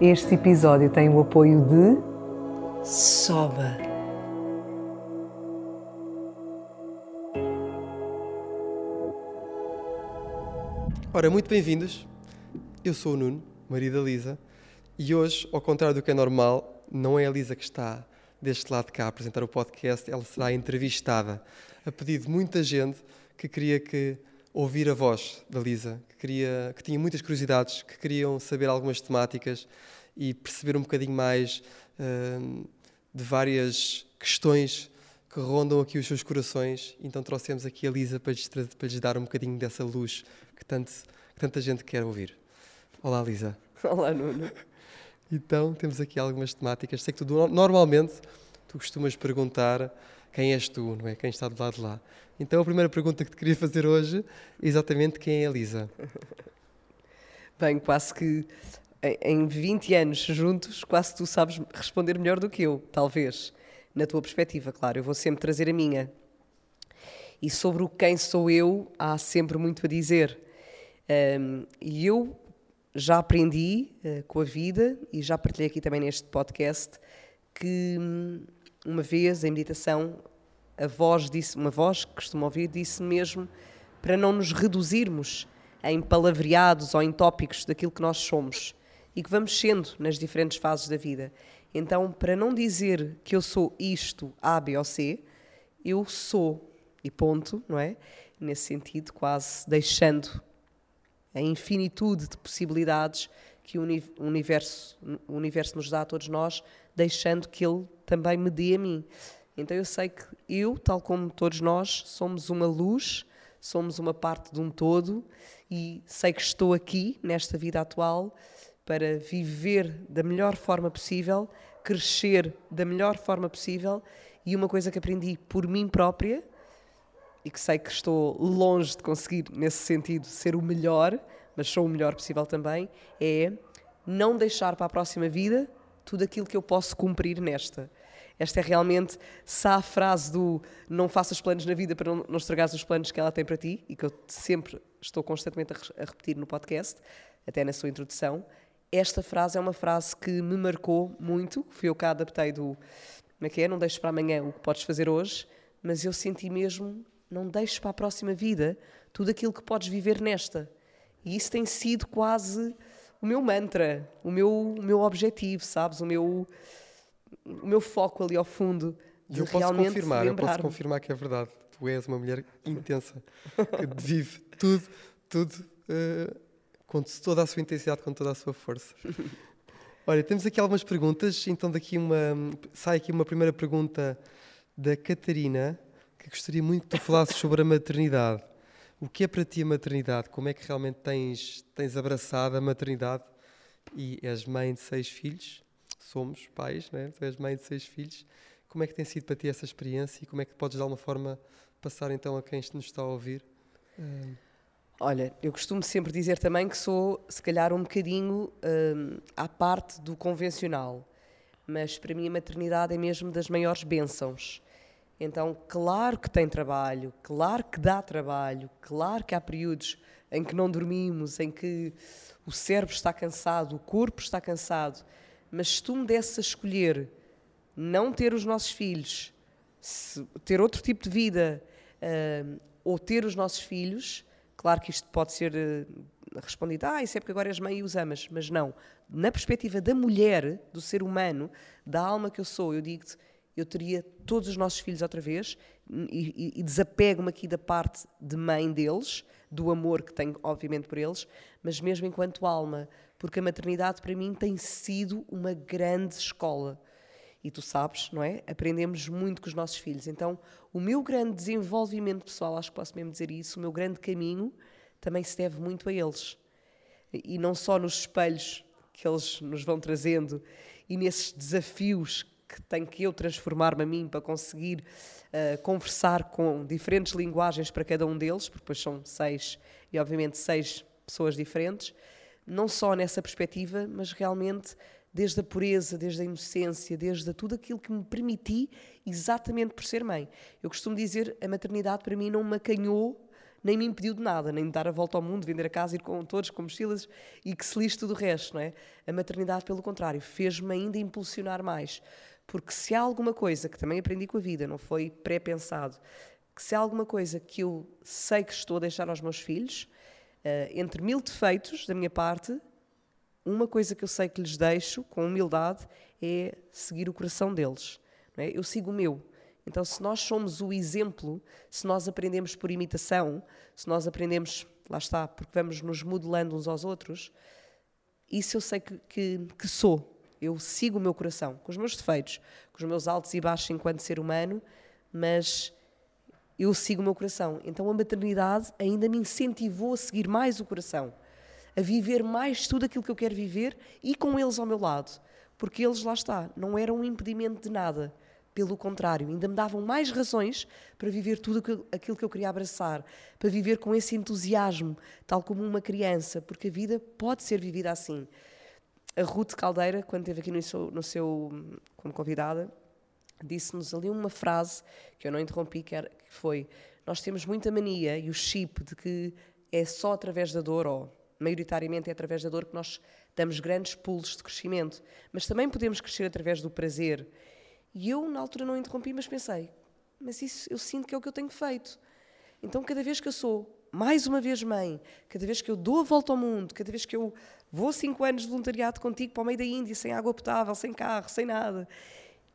Este episódio tem o apoio de Soba. Ora, muito bem-vindos. Eu sou o Nuno, marido da Lisa, e hoje, ao contrário do que é normal, não é a Lisa que está deste lado de cá a apresentar o podcast, ela será entrevistada a pedido de muita gente que queria que ouvir a voz da Lisa, que, queria, que tinha muitas curiosidades, que queriam saber algumas temáticas e perceber um bocadinho mais uh, de várias questões que rondam aqui os seus corações. Então trouxemos aqui a Lisa para lhes, para lhes dar um bocadinho dessa luz que, tanto, que tanta gente quer ouvir. Olá, Lisa. Olá, Nuno. Então, temos aqui algumas temáticas. Sei que tu, normalmente, tu costumas perguntar quem és tu, não é? Quem está do lado de lá. Então, a primeira pergunta que te queria fazer hoje é exatamente quem é a Lisa. Bem, quase que em 20 anos juntos, quase tu sabes responder melhor do que eu, talvez. Na tua perspectiva, claro. Eu vou sempre trazer a minha. E sobre o quem sou eu, há sempre muito a dizer. Um, e eu já aprendi uh, com a vida, e já partilhei aqui também neste podcast, que hum, uma vez em meditação, a voz disse, uma voz que costumo ouvir, disse mesmo para não nos reduzirmos em palavreados ou em tópicos daquilo que nós somos e que vamos sendo nas diferentes fases da vida. Então, para não dizer que eu sou isto, A, B ou C, eu sou e ponto, não é? Nesse sentido, quase deixando a infinitude de possibilidades que o universo, o universo nos dá a todos nós, deixando que ele também me dê a mim. Então eu sei que eu, tal como todos nós, somos uma luz, somos uma parte de um todo e sei que estou aqui nesta vida atual para viver da melhor forma possível, crescer da melhor forma possível e uma coisa que aprendi por mim própria e que sei que estou longe de conseguir nesse sentido ser o melhor, mas sou o melhor possível também, é não deixar para a próxima vida tudo aquilo que eu posso cumprir nesta. Esta é realmente, se há a frase do não faças planos na vida para não, não estragares os planos que ela tem para ti, e que eu sempre estou constantemente a, a repetir no podcast, até na sua introdução, esta frase é uma frase que me marcou muito, fui eu que a adaptei do como é que é, não deixes para amanhã o que podes fazer hoje, mas eu senti mesmo, não deixes para a próxima vida tudo aquilo que podes viver nesta. E isso tem sido quase o meu mantra, o meu, o meu objetivo, sabes? O meu, o meu foco ali ao fundo. De eu posso confirmar, eu posso confirmar que é verdade. Tu és uma mulher intensa, que vive tudo, tudo uh, com toda a sua intensidade, com toda a sua força. Olha, temos aqui algumas perguntas, então daqui uma sai aqui uma primeira pergunta da Catarina, que gostaria muito que tu falasses sobre a maternidade. O que é para ti a maternidade? Como é que realmente tens, tens abraçado a maternidade? E és mãe de seis filhos, somos pais, né? tu és mãe de seis filhos. Como é que tem sido para ti essa experiência e como é que podes de alguma forma passar então a quem nos está a ouvir? Olha, eu costumo sempre dizer também que sou, se calhar, um bocadinho à parte do convencional, mas para mim a maternidade é mesmo das maiores bênçãos. Então, claro que tem trabalho, claro que dá trabalho, claro que há períodos em que não dormimos, em que o cérebro está cansado, o corpo está cansado, mas se tu me desses a escolher não ter os nossos filhos, ter outro tipo de vida uh, ou ter os nossos filhos, claro que isto pode ser uh, respondido, ah, isso é porque agora és mãe e os amas, mas não. Na perspectiva da mulher, do ser humano, da alma que eu sou, eu digo-te, eu teria todos os nossos filhos outra vez e, e, e desapego-me aqui da parte de mãe deles, do amor que tenho, obviamente, por eles, mas mesmo enquanto alma, porque a maternidade para mim tem sido uma grande escola. E tu sabes, não é? Aprendemos muito com os nossos filhos. Então, o meu grande desenvolvimento pessoal, acho que posso mesmo dizer isso, o meu grande caminho também se deve muito a eles. E não só nos espelhos que eles nos vão trazendo e nesses desafios que tenho que eu transformar-me a mim para conseguir uh, conversar com diferentes linguagens para cada um deles, porque depois são seis e obviamente seis pessoas diferentes, não só nessa perspectiva, mas realmente desde a pureza, desde a inocência, desde tudo aquilo que me permiti exatamente por ser mãe. Eu costumo dizer, a maternidade para mim não me acanhou, nem me impediu de nada, nem de dar a volta ao mundo, vender a casa, ir com todos com mochilas e que se lixe tudo o resto, não é? A maternidade, pelo contrário, fez-me ainda impulsionar mais. Porque se há alguma coisa que também aprendi com a vida, não foi pré-pensado, que se há alguma coisa que eu sei que estou a deixar aos meus filhos, entre mil defeitos da minha parte, uma coisa que eu sei que lhes deixo com humildade é seguir o coração deles. É? Eu sigo o meu. Então, se nós somos o exemplo, se nós aprendemos por imitação, se nós aprendemos, lá está, porque vamos nos modelando uns aos outros, isso eu sei que, que, que sou. Eu sigo o meu coração, com os meus defeitos, com os meus altos e baixos enquanto ser humano, mas eu sigo o meu coração. Então a maternidade ainda me incentivou a seguir mais o coração a viver mais tudo aquilo que eu quero viver e com eles ao meu lado. Porque eles, lá está, não eram um impedimento de nada. Pelo contrário, ainda me davam mais razões para viver tudo aquilo que eu queria abraçar, para viver com esse entusiasmo, tal como uma criança, porque a vida pode ser vivida assim. A Ruth Caldeira, quando esteve aqui no seu, no seu como convidada, disse-nos ali uma frase que eu não interrompi, que, era, que foi: Nós temos muita mania e o chip de que é só através da dor, ou maioritariamente é através da dor que nós damos grandes pulos de crescimento, mas também podemos crescer através do prazer. E eu, na altura, não interrompi, mas pensei: mas isso eu sinto que é o que eu tenho feito. Então, cada vez que eu sou mais uma vez mãe, cada vez que eu dou a volta ao mundo, cada vez que eu vou cinco anos de voluntariado contigo para o meio da Índia, sem água potável, sem carro, sem nada,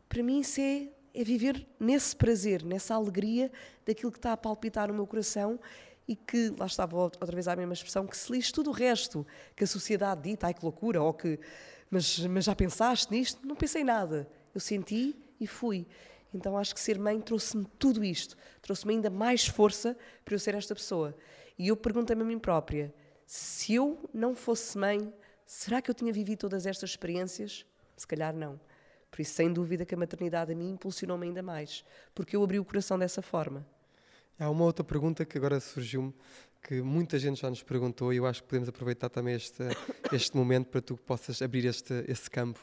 para mim isso é, é viver nesse prazer, nessa alegria daquilo que está a palpitar no meu coração e que, lá estava outra vez a mesma expressão, que se lixe tudo o resto que a sociedade dita, ai que loucura, ou que, mas, mas já pensaste nisto? Não pensei nada. Eu senti e fui. Então acho que ser mãe trouxe-me tudo isto, trouxe-me ainda mais força para eu ser esta pessoa. E eu perguntei-me a mim própria: se eu não fosse mãe, será que eu tinha vivido todas estas experiências? Se calhar não. Por isso, sem dúvida, que a maternidade a mim impulsionou-me ainda mais, porque eu abri o coração dessa forma. Há uma outra pergunta que agora surgiu-me, que muita gente já nos perguntou e eu acho que podemos aproveitar também este, este momento para tu possas abrir este, esse campo,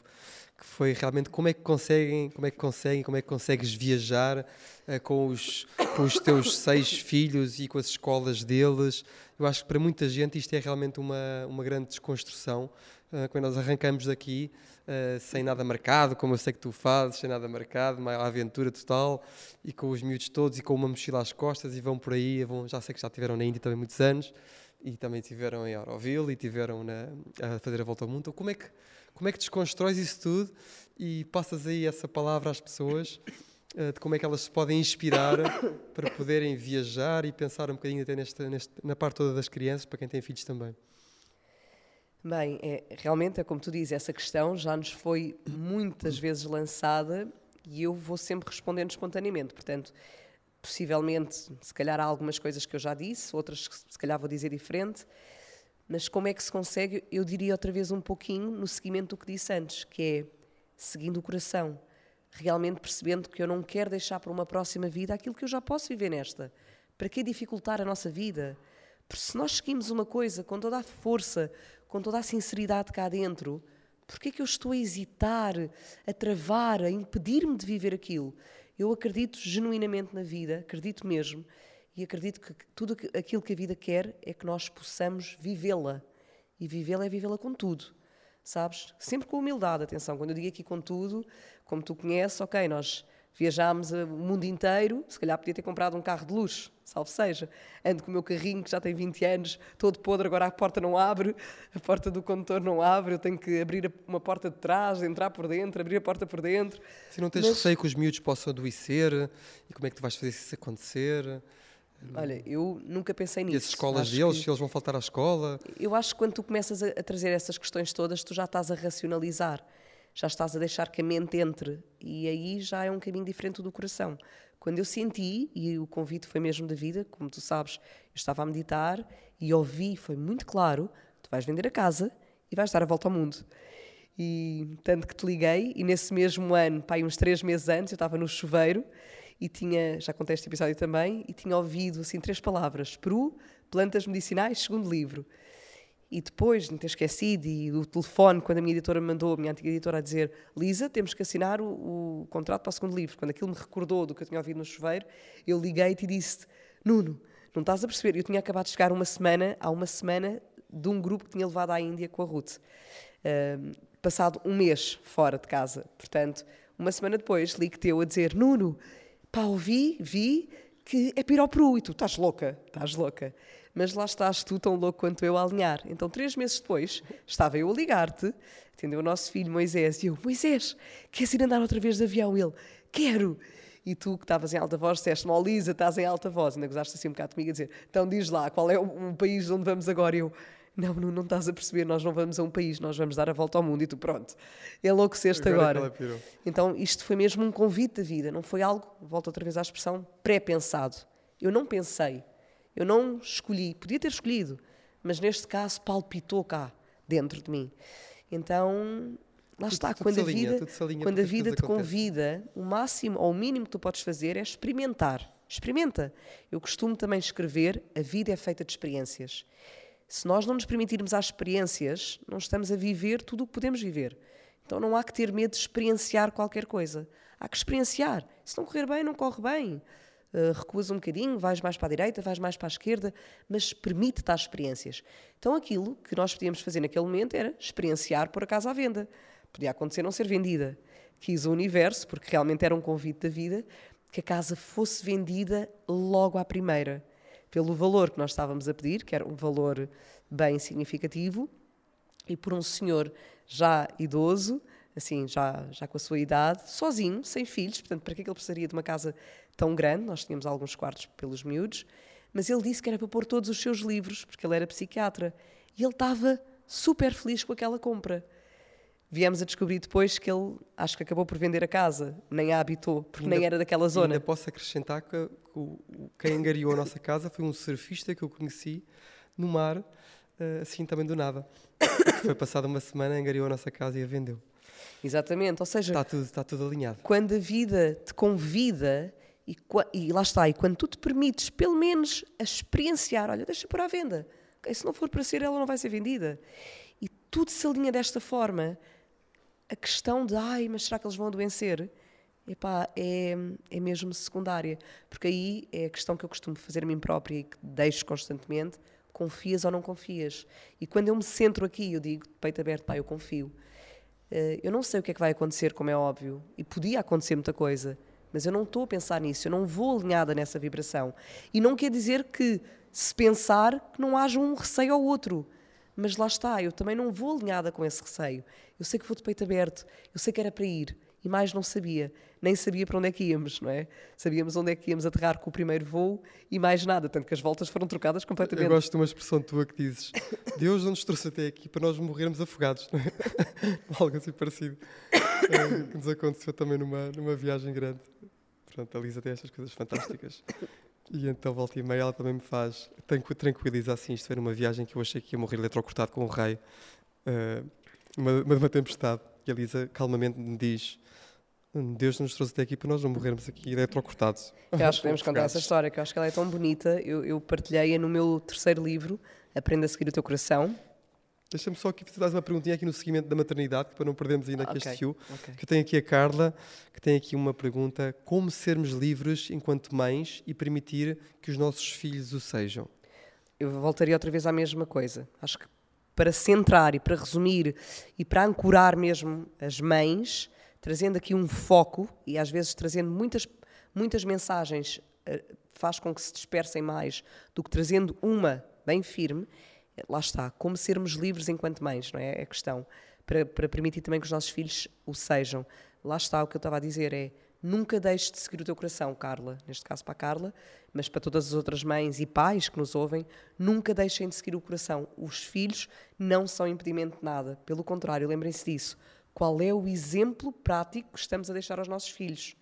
que foi realmente como é que conseguem, como é que conseguem, como é que consegues viajar uh, com, os, com os teus seis filhos e com as escolas deles. Eu acho que para muita gente isto é realmente uma, uma grande desconstrução. Uh, quando nós arrancamos daqui, uh, sem nada marcado, como eu sei que tu fazes, sem nada marcado, uma aventura total, e com os miúdos todos e com uma mochila às costas e vão por aí, vão, já sei que já tiveram na Índia também muitos anos, e também tiveram em Auroville e tiveram na, a fazer a volta ao mundo. Então, como é que como é que desconstróis isso tudo e passas aí essa palavra às pessoas de como é que elas se podem inspirar para poderem viajar e pensar um bocadinho até nesta, na parte toda das crianças, para quem tem filhos também? Bem, é, realmente é como tu dizes, essa questão já nos foi muitas vezes lançada e eu vou sempre respondendo espontaneamente. Portanto, possivelmente, se calhar há algumas coisas que eu já disse, outras que se calhar vou dizer diferente, mas como é que se consegue? Eu diria outra vez um pouquinho no seguimento do que disse antes, que é seguindo o coração, realmente percebendo que eu não quero deixar para uma próxima vida aquilo que eu já posso viver nesta. Para que dificultar a nossa vida? Porque se nós seguimos uma coisa com toda a força, com toda a sinceridade cá dentro, porquê é que eu estou a hesitar, a travar, a impedir-me de viver aquilo? Eu acredito genuinamente na vida, acredito mesmo, e acredito que tudo aquilo que a vida quer é que nós possamos vivê-la. E vivê-la é vivê-la com tudo, sabes? Sempre com humildade, atenção. Quando eu digo aqui com tudo, como tu conheces, ok, nós Viajámos o mundo inteiro, se calhar podia ter comprado um carro de luxo, salvo seja. Ando com o meu carrinho que já tem 20 anos, todo podre, agora a porta não abre, a porta do condutor não abre, eu tenho que abrir uma porta de trás, entrar por dentro, abrir a porta por dentro. Se não tens Mas... receio que os miúdos possam adoecer, e como é que tu vais fazer isso acontecer? Olha, eu nunca pensei nisso. E as escolas acho deles, que... se eles vão faltar à escola? Eu acho que quando tu começas a, a trazer essas questões todas, tu já estás a racionalizar já estás a deixar que a mente entre e aí já é um caminho diferente do coração. Quando eu senti, e o convite foi mesmo da vida, como tu sabes, eu estava a meditar e ouvi, foi muito claro: tu vais vender a casa e vais dar a volta ao mundo. E tanto que te liguei, e nesse mesmo ano, pá, uns três meses antes, eu estava no chuveiro e tinha, já contei este episódio também, e tinha ouvido assim três palavras: Peru, plantas medicinais, segundo livro. E depois de me ter esquecido, e do telefone, quando a minha editora me mandou, a minha antiga editora, a dizer: Lisa, temos que assinar o, o contrato para o segundo livro. Quando aquilo me recordou do que eu tinha ouvido no chuveiro, eu liguei-te e disse: Nuno, não estás a perceber? Eu tinha acabado de chegar uma semana, há uma semana, de um grupo que tinha levado à Índia com a Ruth. Passado um mês fora de casa. Portanto, uma semana depois, ligo-te eu a dizer: Nuno, pá, ouvi, vi que é para. E tu estás louca, estás louca mas lá estás tu tão louco quanto eu a alinhar. Então, três meses depois, estava eu a ligar-te, atendeu o nosso filho Moisés, e eu, Moisés, queres ir andar outra vez de avião? Ele, quero! E tu, que estavas em alta voz, disseste-me, oh Lisa, estás em alta voz. Ainda gozaste assim um bocado comigo a dizer, então diz lá, qual é o, o país onde vamos agora? E eu, não, não, não estás a perceber, nós não vamos a um país, nós vamos dar a volta ao mundo. E tu, pronto, enlouqueceste agora. É agora. Então, isto foi mesmo um convite da vida, não foi algo, volto outra vez à expressão, pré-pensado. Eu não pensei, eu não escolhi, podia ter escolhido, mas neste caso palpitou cá, dentro de mim. Então, lá tudo, está, tudo quando, a vida, quando a vida te convida, o máximo ou o mínimo que tu podes fazer é experimentar. Experimenta. Eu costumo também escrever: a vida é feita de experiências. Se nós não nos permitirmos as experiências, não estamos a viver tudo o que podemos viver. Então não há que ter medo de experienciar qualquer coisa. Há que experienciar. Se não correr bem, não corre bem uh, recuas um bocadinho, vais mais para a direita, vais mais para a esquerda, mas permite-te as experiências. Então aquilo que nós podíamos fazer naquele momento era experienciar por acaso à venda. Podia acontecer não ser vendida. Quis o universo, porque realmente era um convite da vida, que a casa fosse vendida logo à primeira. Pelo valor que nós estávamos a pedir, que era um valor bem significativo, e por um senhor já idoso, assim, já, já com a sua idade, sozinho, sem filhos, portanto, para que é que ele precisaria de uma casa tão grande? Nós tínhamos alguns quartos pelos miúdos, mas ele disse que era para pôr todos os seus livros, porque ele era psiquiatra. E ele estava super feliz com aquela compra. Viemos a descobrir depois que ele, acho que acabou por vender a casa, nem a habitou, porque ainda, nem era daquela zona. Ainda posso acrescentar que o, quem angariou a nossa casa foi um surfista que eu conheci no mar, eh, assim também do nada. Foi passada uma semana, angariou a nossa casa e a vendeu. Exatamente, ou seja, está tudo, está tudo alinhado. Quando a vida te convida e, e, lá está, e quando tu te permites pelo menos a experienciar, olha, deixa por à venda, se não for para ser, ela não vai ser vendida. E tudo se alinha desta forma. A questão de, ai, mas será que eles vão adoecer? Epá, é, é mesmo secundária. Porque aí é a questão que eu costumo fazer a mim própria e que deixo constantemente: confias ou não confias? E quando eu me centro aqui, eu digo, peito aberto, pá, eu confio. Uh, eu não sei o que é que vai acontecer, como é óbvio, e podia acontecer muita coisa mas eu não estou a pensar nisso, eu não vou alinhada nessa vibração. E não quer dizer que, se pensar, que não haja um receio ao outro. Mas lá está, eu também não vou alinhada com esse receio. Eu sei que vou de peito aberto, eu sei que era para ir, e mais não sabia. Nem sabia para onde é que íamos, não é? Sabíamos onde é que íamos aterrar com o primeiro voo e mais nada, tanto que as voltas foram trocadas completamente. Eu gosto de uma expressão tua que dizes: Deus não nos trouxe até aqui para nós morrermos afogados, não é? Algo assim parecido. É, que nos aconteceu também numa, numa viagem grande. Pronto, a Lisa tem estas coisas fantásticas. E então, volta e meia, ela também me faz. Tranquiliza assim, isto foi numa viagem que eu achei que ia morrer eletrocortado com um raio, uh, uma, uma tempestade. E a Lisa calmamente me diz: Deus nos trouxe até aqui para nós não morrermos aqui eletrocortados. Eu acho que podemos contar essa história, que eu acho que ela é tão bonita. Eu, eu partilhei-a no meu terceiro livro, Aprenda a Seguir o Teu Coração. Deixa-me só aqui fazer uma perguntinha aqui no seguimento da maternidade, para não perdermos ainda aqui okay, este fio. Okay. Que eu tenho aqui a Carla, que tem aqui uma pergunta: como sermos livres enquanto mães e permitir que os nossos filhos o sejam? Eu voltaria outra vez à mesma coisa. Acho que para centrar e para resumir e para ancorar mesmo as mães, trazendo aqui um foco e às vezes trazendo muitas, muitas mensagens, eh, faz com que se dispersem mais do que trazendo uma bem firme lá está, como sermos livres enquanto mães, não é? É a questão. Para, para permitir também que os nossos filhos o sejam. Lá está, o que eu estava a dizer é nunca deixes de seguir o teu coração, Carla, neste caso para a Carla, mas para todas as outras mães e pais que nos ouvem, nunca deixem de seguir o coração. Os filhos não são impedimento de nada, pelo contrário, lembrem-se disso. Qual é o exemplo prático que estamos a deixar aos nossos filhos?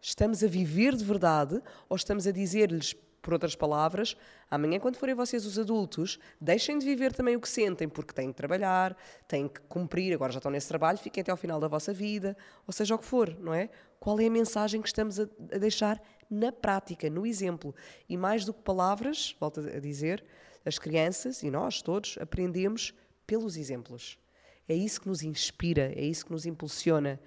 Estamos a viver de verdade ou estamos a dizer-lhes Por outras palavras, amanhã, quando forem vocês os adultos, deixem de viver também o que sentem, porque têm que trabalhar, têm que cumprir, agora já estão nesse trabalho, fiquem até ao final da vossa vida, ou seja o que for, não é? Qual é a mensagem que estamos a, deixar na prática, no exemplo? E mais do que palavras, volto a dizer, as crianças e nós todos aprendemos pelos exemplos. É isso que nos inspira, é isso que nos impulsiona.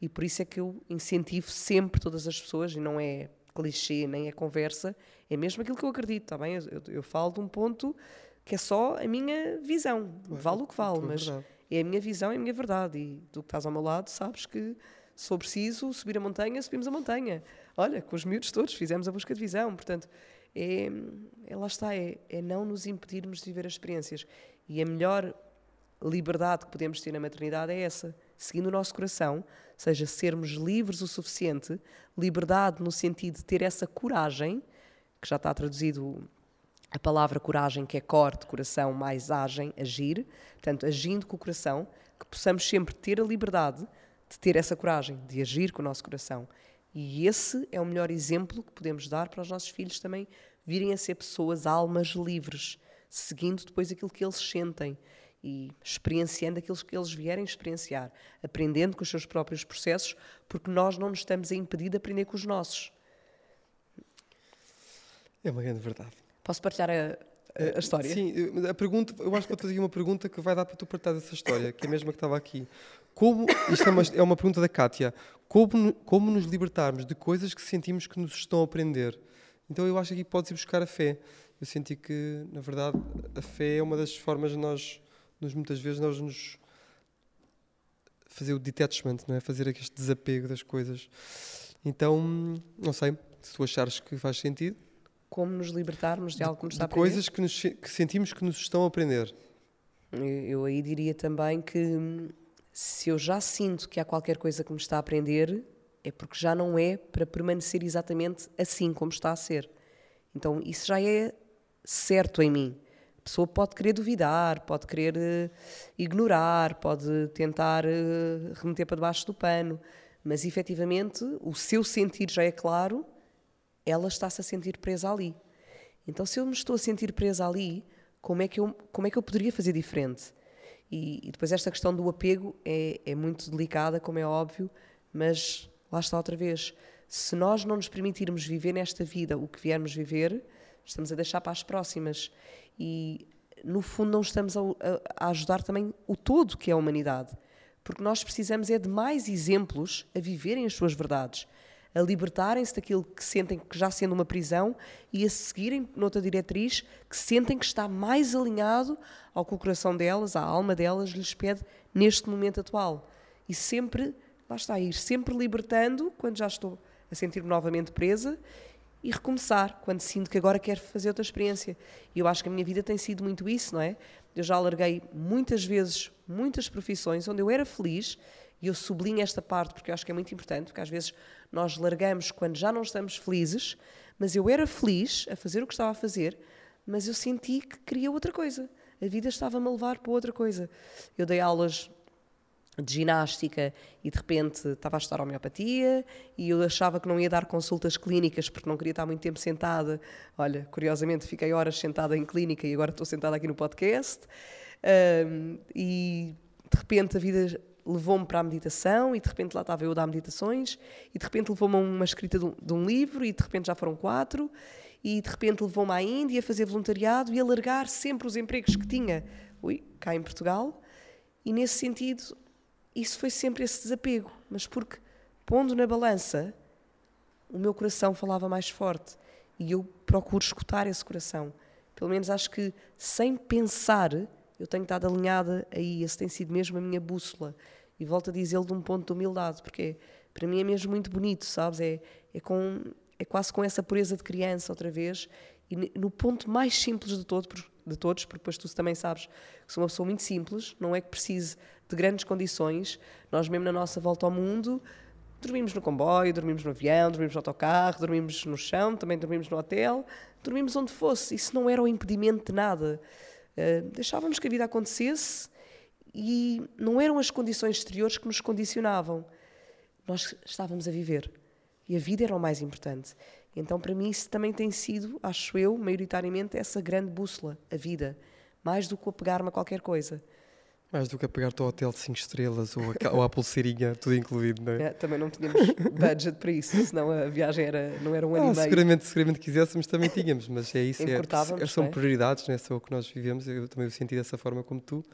E por isso é que eu incentivo sempre todas as pessoas, e não é clichê nem é conversa, é mesmo aquilo que eu acredito, está bem? Eu, eu, falo de um ponto que é só a minha visão, vale o que vale, mas é a minha visão, é a minha verdade. E tu que estás ao meu lado sabes que se for preciso subir a montanha, subimos a montanha. Olha, com os miúdos todos fizemos a busca de visão, portanto, é, é lá está, é, é não nos impedirmos de viver as experiências. E a melhor liberdade que podemos ter na maternidade é essa, seguindo o nosso coração, seja sermos livres o suficiente, liberdade no sentido de ter essa coragem, que já está traduzido a palavra coragem, que é corte, coração, mais agem, agir, portanto, agindo com o coração, que possamos sempre ter a liberdade de ter essa coragem, de agir com o nosso coração. E esse é o melhor exemplo que podemos dar para os nossos filhos também virem a ser pessoas, almas livres, seguindo depois aquilo que eles sentem e experienciando aquilo que eles vierem experienciar, aprendendo com os seus próprios processos, porque nós não nos estamos a impedir de aprender com os nossos. É uma grande verdade. Posso partilhar a, a, a história? Sim, a pergunta, eu acho que vou fazer uma pergunta que vai dar para tu partilhar dessa história, que é a mesma que estava aqui. Como, isto é uma, é uma pergunta da Kátia, como, como nos libertarmos de coisas que sentimos que nos estão a prender? Então eu acho que aqui podes ir buscar a fé. Eu senti que, na verdade, a fé é uma das formas de nós nós muitas vezes nós nos fazer o detachment, não é? Fazer este desapego das coisas. Então, não sei, se tu achares que faz sentido. Como nos libertarmos de, de algo que nos está a aprender? coisas que, nos, que sentimos que nos estão a aprender. Eu, eu aí diria também que se eu já sinto que há qualquer coisa que me está a aprender, é porque já não é para permanecer exatamente assim como está a ser. Então, isso já é certo em mim pessoa pode querer duvidar, pode querer uh, ignorar, pode tentar uh, remeter para debaixo do pano, mas efetivamente o seu sentir já é claro, ela está-se a sentir presa ali. Então, se eu me estou a sentir presa ali, como é que eu, como é que eu poderia fazer diferente? E, e depois, esta questão do apego é, é muito delicada, como é óbvio, mas lá está outra vez. Se nós não nos permitirmos viver nesta vida o que viermos viver, estamos a deixar para as próximas e no fundo não estamos a, a, ajudar também o todo que é a humanidade, porque nós precisamos é de mais exemplos a viverem as suas verdades, a libertarem-se daquilo que sentem que já sendo uma prisão e a seguirem noutra diretriz que sentem que está mais alinhado ao que o coração delas, a alma delas lhes pede neste momento atual. E sempre, lá está, ir sempre libertando quando já estou a sentir-me novamente presa e recomeçar quando sinto que agora quero fazer outra experiência. E eu acho que a minha vida tem sido muito isso, não é? Eu já larguei muitas vezes muitas profissões onde eu era feliz e eu sublinho esta parte porque eu acho que é muito importante, porque às vezes nós largamos quando já não estamos felizes, mas eu era feliz a fazer o que estava a fazer, mas eu senti que queria outra coisa. A vida estava-me a levar para outra coisa. Eu dei aulas de ginástica e de repente estava a estudar homeopatia e eu achava que não ia dar consultas clínicas porque não queria estar muito tempo sentada. Olha, curiosamente fiquei horas sentada em clínica e agora estou sentada aqui no podcast. Um, e de repente a vida levou-me para a meditação e de repente lá estava eu a dar meditações e de repente levou-me a uma escrita de um, de um, livro e de repente já foram quatro e de repente levou-me à Índia a fazer voluntariado e a largar sempre os empregos que tinha ui, cá em Portugal e nesse sentido isso foi sempre esse desapego, mas porque, pondo na balança, o meu coração falava mais forte e eu procuro escutar esse coração. Pelo menos acho que, sem pensar, eu tenho estado alinhada aí, esse tem sido mesmo a minha bússola. E volto a dizê-lo de um ponto de humildade, porque para mim é mesmo muito bonito, sabes? É, é, com, é quase com essa pureza de criança outra vez, e no ponto mais simples de, todo, de todos, porque depois tu também sabes que sou uma pessoa muito simples, não é que precise de grandes condições. Nós, mesmo na nossa volta ao mundo, dormimos no comboio, dormimos no avião, dormimos no autocarro, dormimos no chão, também dormimos no hotel, dormimos onde fosse. Isso não era o impedimento de nada. Uh, deixávamos que a vida acontecesse e não eram as condições exteriores que nos condicionavam. Nós estávamos a viver e a vida era o mais importante. Então, para mim, isso também tem sido, acho eu, maioritariamente, essa grande bússola, a vida. Mais do que apegar-me a qualquer coisa. Mais do que a pegar-te ao hotel de 5 estrelas ou a, ou a pulseirinha, tudo incluído, não é? é? Também não tínhamos budget para isso, senão a viagem era, não era um ano ah, e meio. Seguramente, seguramente quiséssemos também tínhamos, mas é isso. É, são é? prioridades, não é só o que nós vivemos. Eu também o senti dessa forma como tu.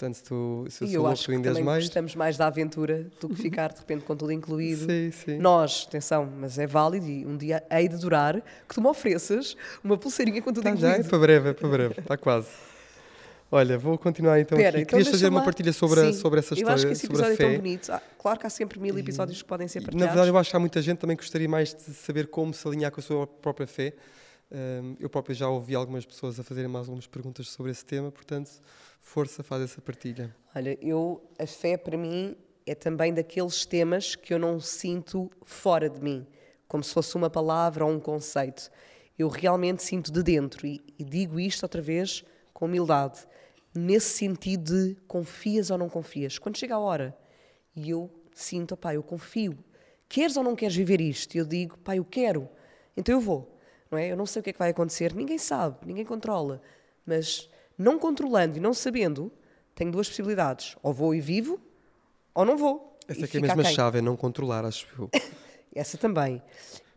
Portanto, se, tu, se eu e eu acho tu ainda que mais. gostamos mais da aventura do que ficar de repente com tudo incluído. Sim, sim. Nós, atenção, mas é válido e um dia hei de durar que tu me ofereças uma pulseirinha com tudo tá, incluído. Já é para breve, é para breve, está quase. Olha, vou continuar então Pera, aqui. Então Querias fazer uma partilha sobre, a, sobre essa história, eu acho que esse episódio é tão bonito. Ah, claro que há sempre mil episódios que podem ser partilhados. Na verdade, eu acho que há muita gente também que gostaria mais de saber como se alinhar com a sua própria fé. Eu próprio já ouvi algumas pessoas a fazerem mais algumas perguntas sobre esse tema, portanto, força, faz essa partilha. Olha, eu, a fé para mim é também daqueles temas que eu não sinto fora de mim, como se fosse uma palavra ou um conceito. Eu realmente sinto de dentro e, e digo isto outra vez com humildade nesse sentido de confias ou não confias. Quando chega a hora e eu sinto, pá, eu confio, queres ou não queres viver isto? Eu digo, pá, eu quero, então eu vou. Não é? Eu não sei o que é que vai acontecer, ninguém sabe, ninguém controla. Mas não controlando e não sabendo, tenho duas possibilidades. Ou vou e vivo, ou não vou. Essa aqui é a mesma chave, é não controlar, acho eu. Essa também.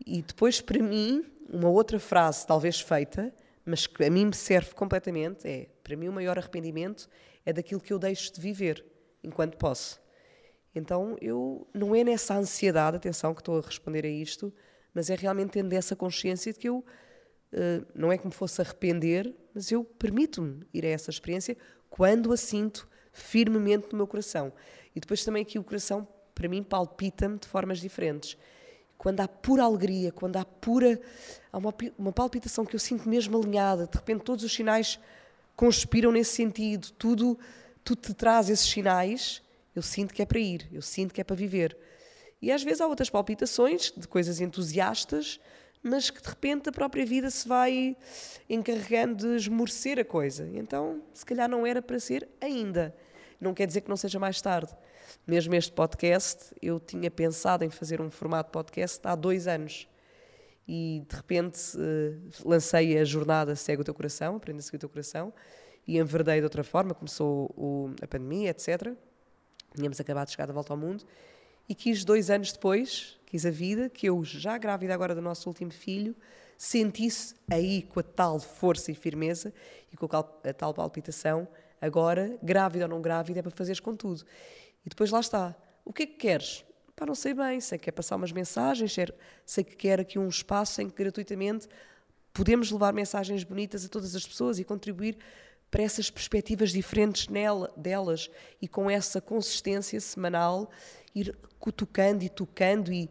E depois, para mim, uma outra frase, talvez feita, mas que a mim me serve completamente, é, para mim o maior arrependimento é daquilo que eu deixo de viver enquanto posso. Então, eu não é nessa ansiedade, atenção que estou a responder a isto, mas é realmente tendo essa consciência de que eu uh, não é que me fosse arrepender, mas eu permito-me ir a essa experiência quando a sinto firmemente no meu coração. E depois também aqui o coração, para mim, palpita-me de formas diferentes quando há pura alegria, quando há pura. há uma, uma palpitação que eu sinto mesmo alinhada, de repente todos os sinais conspiram nesse sentido, tudo, tudo te traz esses sinais, eu sinto que é para ir, eu sinto que é para viver. E às vezes há outras palpitações de coisas entusiastas, mas que de repente a própria vida se vai encarregando de esmorecer a coisa. Então, se calhar não era para ser ainda. Não quer dizer que não seja mais tarde. Mesmo este podcast, eu tinha pensado em fazer um formato podcast há dois anos. E de repente uh, lancei a jornada Segue o Teu Coração, Aprenda a Seguir o Teu Coração, e enverdei de outra forma. Começou a pandemia, etc. Tínhamos acabado de chegar da volta ao mundo. E quis, dois anos depois, quis a vida, que eu, já grávida agora do nosso último filho, sentisse aí com a tal força e firmeza e com a tal palpitação, agora, grávida ou não grávida, é para fazeres com tudo. E depois lá está. O que é que queres? Pá, não sei bem. Sei que quer passar umas mensagens, sei que quer aqui um espaço em que gratuitamente podemos levar mensagens bonitas a todas as pessoas e contribuir para essas perspectivas diferentes nela, delas e com essa consistência semanal ir cutucando e tocando e,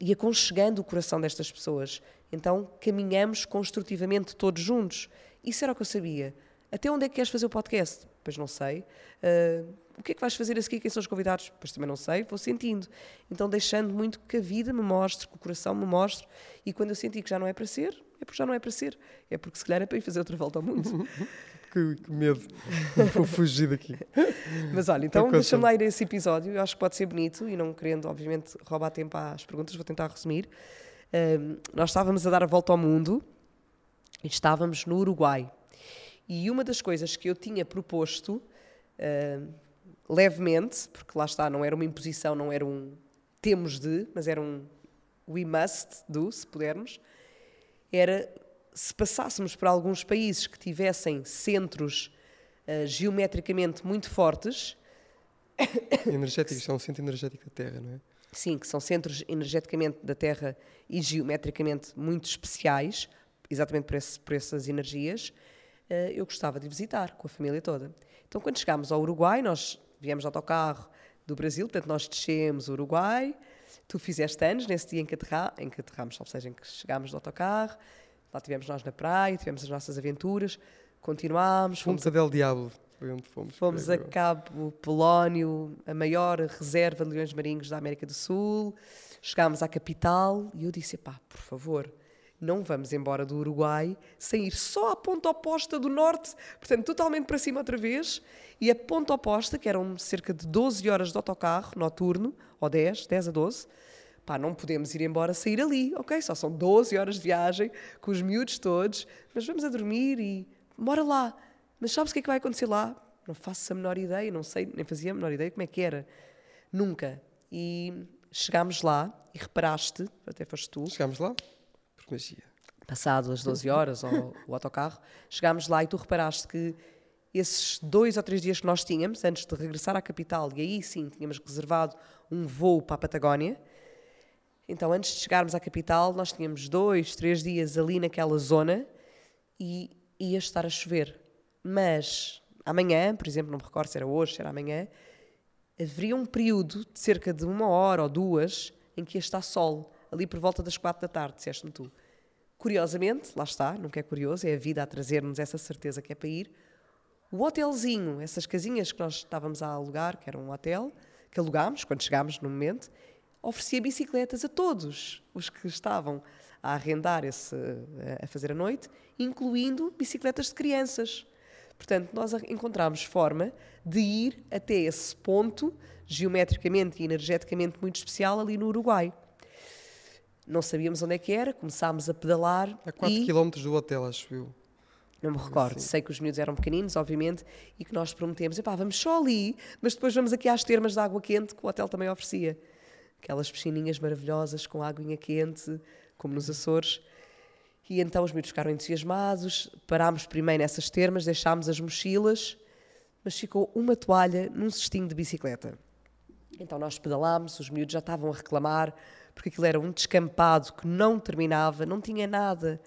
e aconchegando o coração destas pessoas. Então caminhamos construtivamente todos juntos. Isso era o que eu sabia. Até onde é que queres fazer o podcast? Pois não sei. Uh, o que é que vais fazer a seguir? Quem são os convidados? Pois também não sei, vou sentindo. Então deixando muito que a vida me mostre, que o coração me mostre. E quando eu senti que já não é para ser, é porque já não é para ser. É porque se calhar é para ir fazer outra volta ao mundo. que, que, medo. vou fugir daqui. Mas olha, então deixa-me lá ir a esse episódio. Eu acho que pode ser bonito e não querendo, obviamente, roubar tempo às perguntas, vou tentar resumir. Um, nós estávamos a dar a volta ao mundo e estávamos no Uruguai. E uma das coisas que eu tinha proposto levemente, porque lá está, não era uma imposição, não era um temos de, mas era um we must do, se pudermos, era se passássemos por alguns países que tivessem centros uh, geometricamente muito fortes. Energéticos, são um centro energético da Terra, não é? Sim, que são centros energeticamente da Terra e geometricamente muito especiais, exatamente por, esse, por essas energias, uh, eu gostava de visitar com a família toda. Então, quando chegámos ao Uruguai, nós viemos de autocarro do Brasil, portanto, nós descemos o Uruguai. Tu fizeste anos nesse dia em que, aterra, em que aterramos, ou seja, em que chegámos do autocarro. Lá tivemos nós na praia, tivemos as nossas aventuras, continuámos. Fomos, fomos a Del Diablo, fomos. Fomos a Cabo Polónio, a maior reserva de leões marinhos da América do Sul. Chegámos à capital e eu disse: pá, por favor, não vamos embora do Uruguai sem ir só à ponta oposta do norte, portanto, totalmente para cima outra vez, e a ponta oposta, que eram cerca de 12 horas de autocarro noturno, ou 10, 10 a 12, pá, não podemos ir embora sair ali, ok? Só são 12 horas de viagem, com os miúdos todos, mas vamos a dormir e bora lá. Mas sabes o que é que vai acontecer lá? Não faço a menor ideia, não sei, nem fazia a menor ideia como é que era. Nunca. E chegámos lá e reparaste, até foste tu. Chegámos lá por magia. Passado as 12 horas, ou o autocarro, chegámos lá e tu reparaste que esses dois ou três dias que nós tínhamos, antes de regressar à capital, e aí sim tínhamos reservado um voo para a Patagónia. Então, antes de chegarmos à capital, nós tínhamos dois, três dias ali naquela zona e ia estar a chover. Mas amanhã, por exemplo, não me recordo se era hoje, se era amanhã, haveria um período de cerca de uma hora ou duas em que ia estar sol, ali por volta das quatro da tarde, disseste-me tu. Curiosamente, lá está, nunca é curioso, é a vida a trazer-nos essa certeza que é para ir. O hotelzinho, essas casinhas que nós estávamos a alugar, que era um hotel, que alugámos quando chegámos no momento, oferecia bicicletas a todos os que estavam a arrendar esse, a fazer a noite, incluindo bicicletas de crianças. Portanto, nós encontramos forma de ir até esse ponto, geometricamente e energeticamente muito especial, ali no Uruguai. Não sabíamos onde é que era, começámos a pedalar. A 4 e... km do hotel, acho eu. Não me recordo. Sim. Sei que os miúdos eram pequeninos, obviamente, e que nós prometemos, epá, vamos só ali, mas depois vamos aqui às termas de água quente que o hotel também oferecia. Aquelas piscininhas maravilhosas com aguinha quente, como nos Açores. E então os miúdos ficaram entusiasmados, parámos primeiro nessas termas, deixámos as mochilas, mas ficou uma toalha num cestinho de bicicleta. Então nós pedalámos, os miúdos já estavam a reclamar, porque aquilo era um descampado que não terminava, não tinha nada,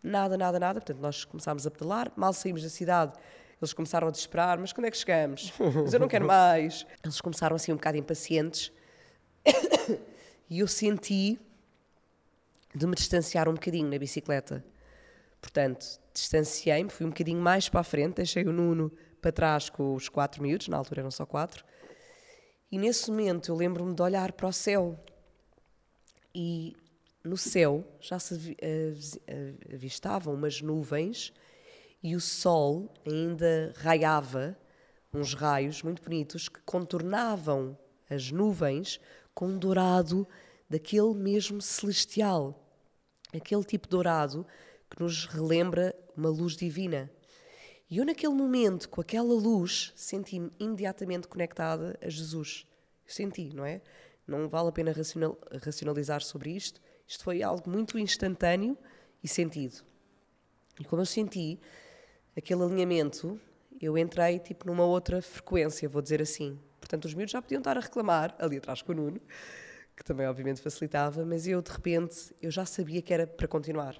nada, nada, nada. Portanto, nós começámos a pedalar, mal saímos da cidade, eles começaram a desesperar, mas quando é que chegamos? Mas eu não quero mais. Eles começaram assim um bocado impacientes e eu senti de me distanciar um bocadinho na bicicleta. Portanto, distanciei-me, fui um bocadinho mais para a frente, deixei o Nuno para trás com os quatro miúdos, na altura eram só quatro, e nesse momento eu lembro-me de olhar para o céu e no céu já se avistavam umas nuvens e o sol ainda raiava uns raios muito bonitos que contornavam as nuvens com um dourado daquele mesmo celestial, aquele tipo dourado que nos relembra uma luz divina. E eu, naquele momento, com aquela luz, senti-me imediatamente conectada a Jesus. Senti, não é? Não vale a pena racional, racionalizar sobre isto. Isto foi algo muito instantâneo e sentido. E como eu senti aquele alinhamento, eu entrei tipo numa outra frequência, vou dizer assim. Portanto, os miúdos já podiam estar a reclamar, ali atrás com o Nuno, que também obviamente facilitava, mas eu de repente eu já sabia que era para continuar.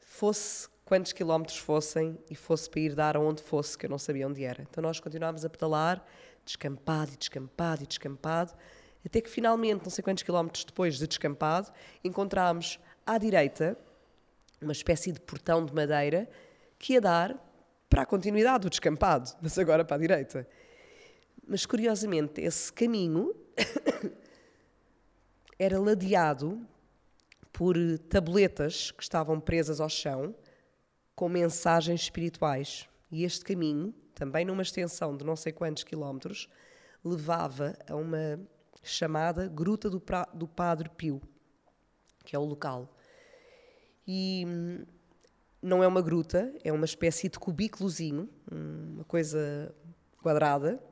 Fosse quantos quilómetros fossem e fosse para ir dar aonde fosse, que eu não sabia onde era. Então nós continuámos a pedalar, descampado e descampado e descampado, até que finalmente, não sei quantos quilómetros depois de descampado, encontramos à direita uma espécie de portão de madeira que ia dar para a continuidade do descampado, mas agora para a direita. Mas curiosamente, esse caminho era ladeado por tabuletas que estavam presas ao chão com mensagens espirituais. E este caminho, também numa extensão de não sei quantos quilómetros, levava a uma chamada Gruta do, pra, do Padre Pio, que é o local. E hum, não é uma gruta, é uma espécie de cubículozinho, uma coisa quadrada,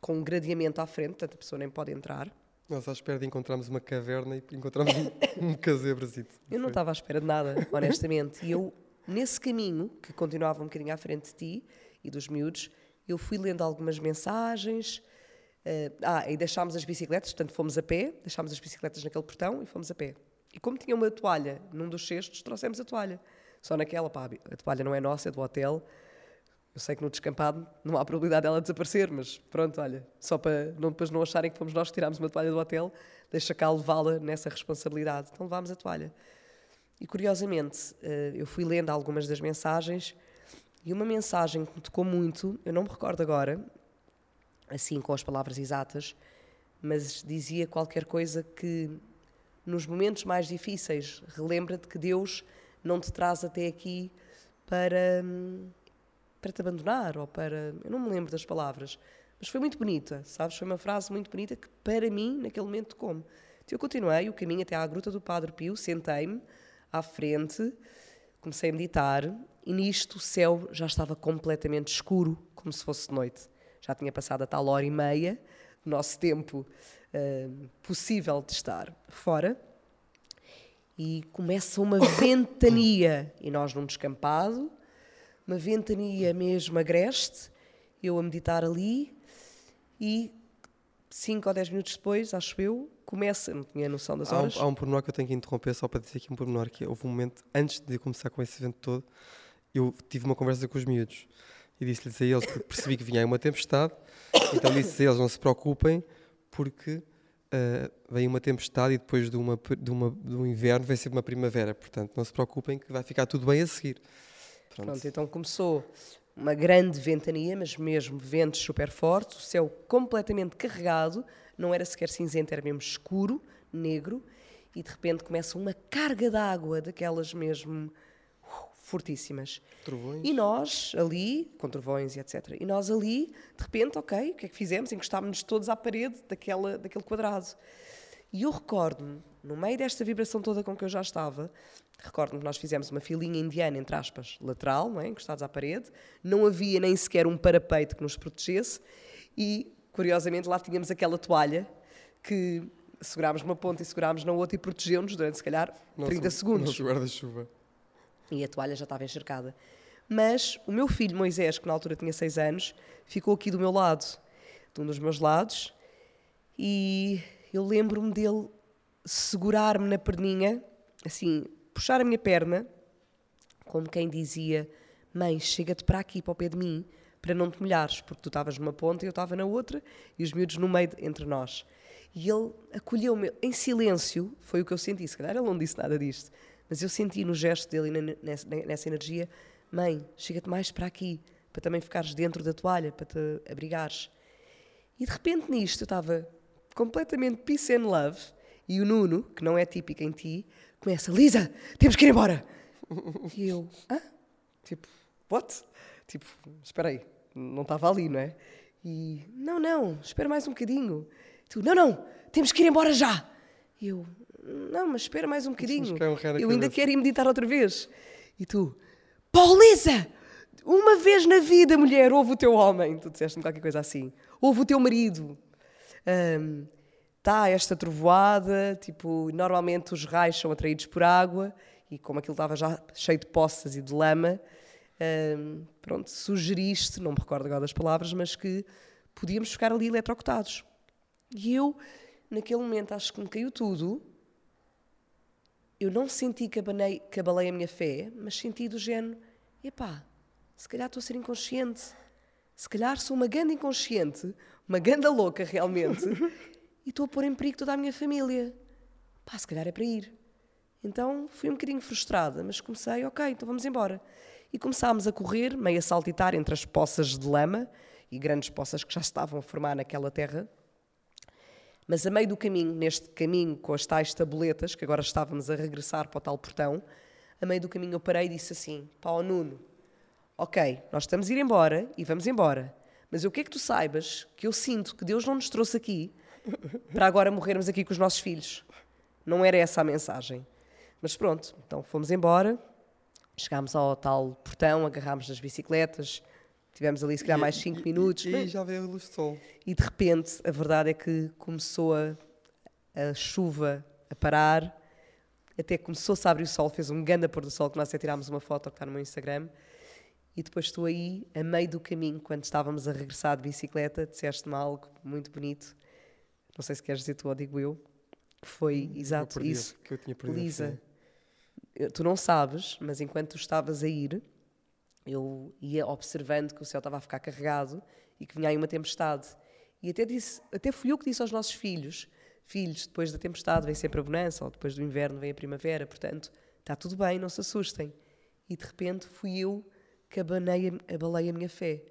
com um gradeamento à frente, portanto a pessoa nem pode entrar. Nós à espera de encontrarmos uma caverna e encontramos um, um casebrozito. Eu não estava à espera de nada, honestamente. E eu, nesse caminho, que continuava um bocadinho à frente de ti e dos miúdos, eu fui lendo algumas mensagens, Uh, ah, e deixámos as bicicletas, portanto fomos a pé, deixámos as bicicletas naquele portão e fomos a pé. E como tinha uma toalha num dos cestos, trouxemos a toalha. Só naquela, pá, a toalha não é nossa, é do hotel. Eu sei que no descampado não há probabilidade dela desaparecer, mas pronto, olha, só para não, depois não acharem que fomos nós que tirámos uma toalha do hotel, deixa cá levá-la nessa responsabilidade. Então levámos a toalha. E curiosamente, uh, eu fui lendo algumas das mensagens e uma mensagem que me tocou muito, eu não me recordo agora, assim com as palavras exatas, mas dizia qualquer coisa que nos momentos mais difíceis relembra-te que Deus não te traz até aqui para para te abandonar ou para eu não me lembro das palavras mas foi muito bonita sabes foi uma frase muito bonita que para mim naquele momento como Então eu continuei o caminho até à Gruta do Padre Pio, sentei-me à frente, comecei a meditar e nisto o céu já estava completamente escuro, como se fosse noite. Já tinha passado a tal hora e meia, nosso tempo uh, possível de estar fora. E começa uma ventania, e nós num descampado, uma ventania mesmo agreste, eu a meditar ali, e cinco ou dez minutos depois, acho eu, começa, não tinha noção das horas. Há um, há um pormenor que eu tenho que interromper só para dizer aqui um pormenor, que houve um momento, antes de começar com esse evento todo, eu tive uma conversa com os miúdos e disse-lhes a eles que percebi que vinha aí uma tempestade, então disse a eles não se preocupem porque uh, vem uma tempestade e depois de, uma, de, uma, de um inverno vem sempre uma primavera, portanto não se preocupem que vai ficar tudo bem a seguir. Pronto, Pronto então começou uma grande ventania, mas mesmo ventos super fortes, o céu completamente carregado, não era sequer cinzento, era mesmo escuro, negro, e de repente começa uma carga de água, daquelas mesmo fortíssimas. Trovões. E nós ali, com trovões e etc. E nós ali, de repente, ok, o que é que fizemos? Encostámos-nos todos à parede daquela, daquele quadrado. E eu recordo-me, no meio desta vibração toda com que eu já estava, recordo-me que nós fizemos uma filinha indiana, entre aspas, lateral, não é? encostados à parede, não havia nem sequer um parapeito que nos protegesse e, curiosamente, lá tínhamos aquela toalha que segurámos numa ponta e segurámos na outra e protegeu-nos durante, se calhar, 30 nosso, segundos. Nosso guarda-chuva e a toalha já estava encharcada. Mas o meu filho Moisés, que na altura tinha seis anos, ficou aqui do meu lado, de um dos meus lados, e eu lembro-me dele segurar-me na perninha, assim, puxar a minha perna, como quem dizia: Mãe, chega-te para aqui, para o pé de mim, para não te molhares, porque tu estavas numa ponta e eu estava na outra, e os miúdos no meio entre nós. E ele acolheu-me em silêncio, foi o que eu senti. Se calhar ele não disse nada disto, mas eu senti no gesto dele e nessa, nessa energia: mãe, chega-te mais para aqui, para também ficares dentro da toalha, para te abrigares. E de repente nisto eu estava completamente peace and love e o Nuno, que não é típico em ti, começa: Lisa, temos que ir embora. e eu: ah? Tipo, what? Tipo, espera aí, não estava ali, não é? E não, não, espera mais um bocadinho. Tu, não, não, temos que ir embora já. E eu, não, mas espera mais um bocadinho. Eu ainda quero ir meditar outra vez. E tu, Paulisa, uma vez na vida, mulher, houve o teu homem. Tu disseste-me qualquer coisa assim. Houve o teu marido. Está esta trovoada, tipo, normalmente os raios são atraídos por água e como aquilo estava já cheio de poças e de lama, um, pronto, sugeriste, não me recordo agora das palavras, mas que podíamos ficar ali eletrocutados. E eu, naquele momento, acho que me caiu tudo eu não senti que abalei, que abalei a minha fé, mas senti do género: epá, se calhar estou a ser inconsciente. Se calhar sou uma ganda inconsciente, uma ganda louca realmente, e estou a pôr em perigo toda a minha família. Pá, se calhar é para ir. Então fui um bocadinho frustrada, mas comecei, ok, então vamos embora. E começámos a correr, meio a saltitar entre as poças de lama e grandes poças que já estavam a formar naquela terra. Mas a meio do caminho, neste caminho com as tais tabuletas, que agora estávamos a regressar para o tal portão, a meio do caminho eu parei e disse assim: Pá, o Nuno, ok, nós estamos a ir embora e vamos embora, mas eu quero que tu saibas que eu sinto que Deus não nos trouxe aqui para agora morrermos aqui com os nossos filhos. Não era essa a mensagem. Mas pronto, então fomos embora, chegámos ao tal portão, agarrámos nas bicicletas, Tivemos ali, se calhar, mais 5 minutos. E, e, já veio a luz do sol. E de repente, a verdade é que começou a, a chuva a parar, até começou-se a abrir o sol, fez um grande pôr do sol, que nós até tirámos uma foto que está no meu Instagram. E depois estou aí, a meio do caminho, quando estávamos a regressar de bicicleta, disseste-me algo muito bonito. Não sei se queres dizer tu ou digo eu. Que foi exato isso. Que eu tinha perdido Lisa, tu não sabes, mas enquanto tu estavas a ir, eu ia observando que o céu estava a ficar carregado e que vinha aí uma tempestade. E até, disse, até fui eu que disse aos nossos filhos: Filhos, depois da tempestade vem sempre a bonança, ou depois do inverno vem a primavera, portanto, está tudo bem, não se assustem. E de repente fui eu que abanei, abalei a minha fé.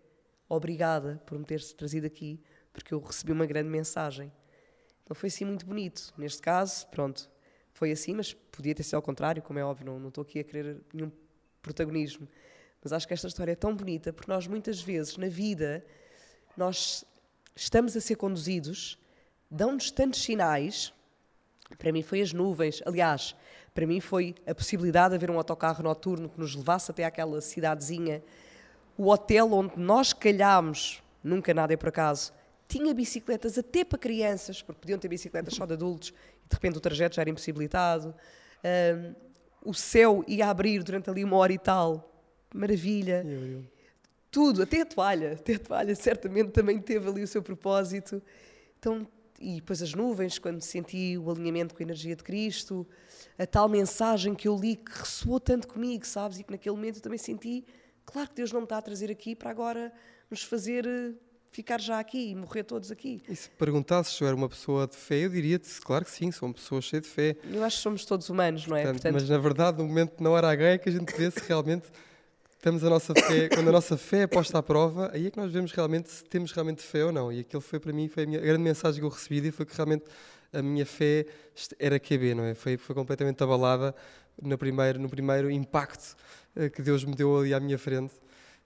Obrigada por me teres trazido aqui, porque eu recebi uma grande mensagem. Então foi assim muito bonito. Neste caso, pronto, foi assim, mas podia ter sido ao contrário, como é óbvio, não, não estou aqui a querer nenhum protagonismo. Mas acho que esta história é tão bonita porque nós muitas vezes na vida nós estamos a ser conduzidos, dão-nos tantos sinais Para mim foi as nuvens. Aliás, para mim foi a possibilidade de haver um autocarro noturno que nos levasse até aquela cidadezinha. O hotel onde nós calhámos, nunca nada é por acaso, tinha bicicletas até para crianças, porque podiam ter bicicletas só de adultos, e de repente o trajeto já era impossibilitado. Um, o céu ia abrir durante ali uma hora e tal. Maravilha. Eu, eu. Tudo, até a toalha. Até a toalha certamente também teve ali o seu propósito. Então, e depois as nuvens, quando senti o alinhamento com a energia de Cristo, a tal mensagem que eu li que ressoou tanto comigo, sabes? E que naquele momento eu também senti, claro que Deus não me está a trazer aqui para agora nos fazer eh, ficar já aqui e morrer todos aqui. E se perguntasses se eu era uma pessoa de fé, eu diria-te, claro que sim, sou uma pessoa cheia de fé. Eu acho que somos todos humanos, não é? Portanto, Portanto... Mas na verdade, no momento não era gay que a gente vê se realmente temos a nossa fé, quando a nossa fé é posta à prova, aí é que nós vemos realmente se temos realmente fé ou não. E aquilo foi para mim, foi a, minha, a grande mensagem que eu recebi e foi que realmente a minha fé era QB, não é? Foi, foi completamente abalada no primeiro, no primeiro impacto uh, que Deus me deu ali à minha frente.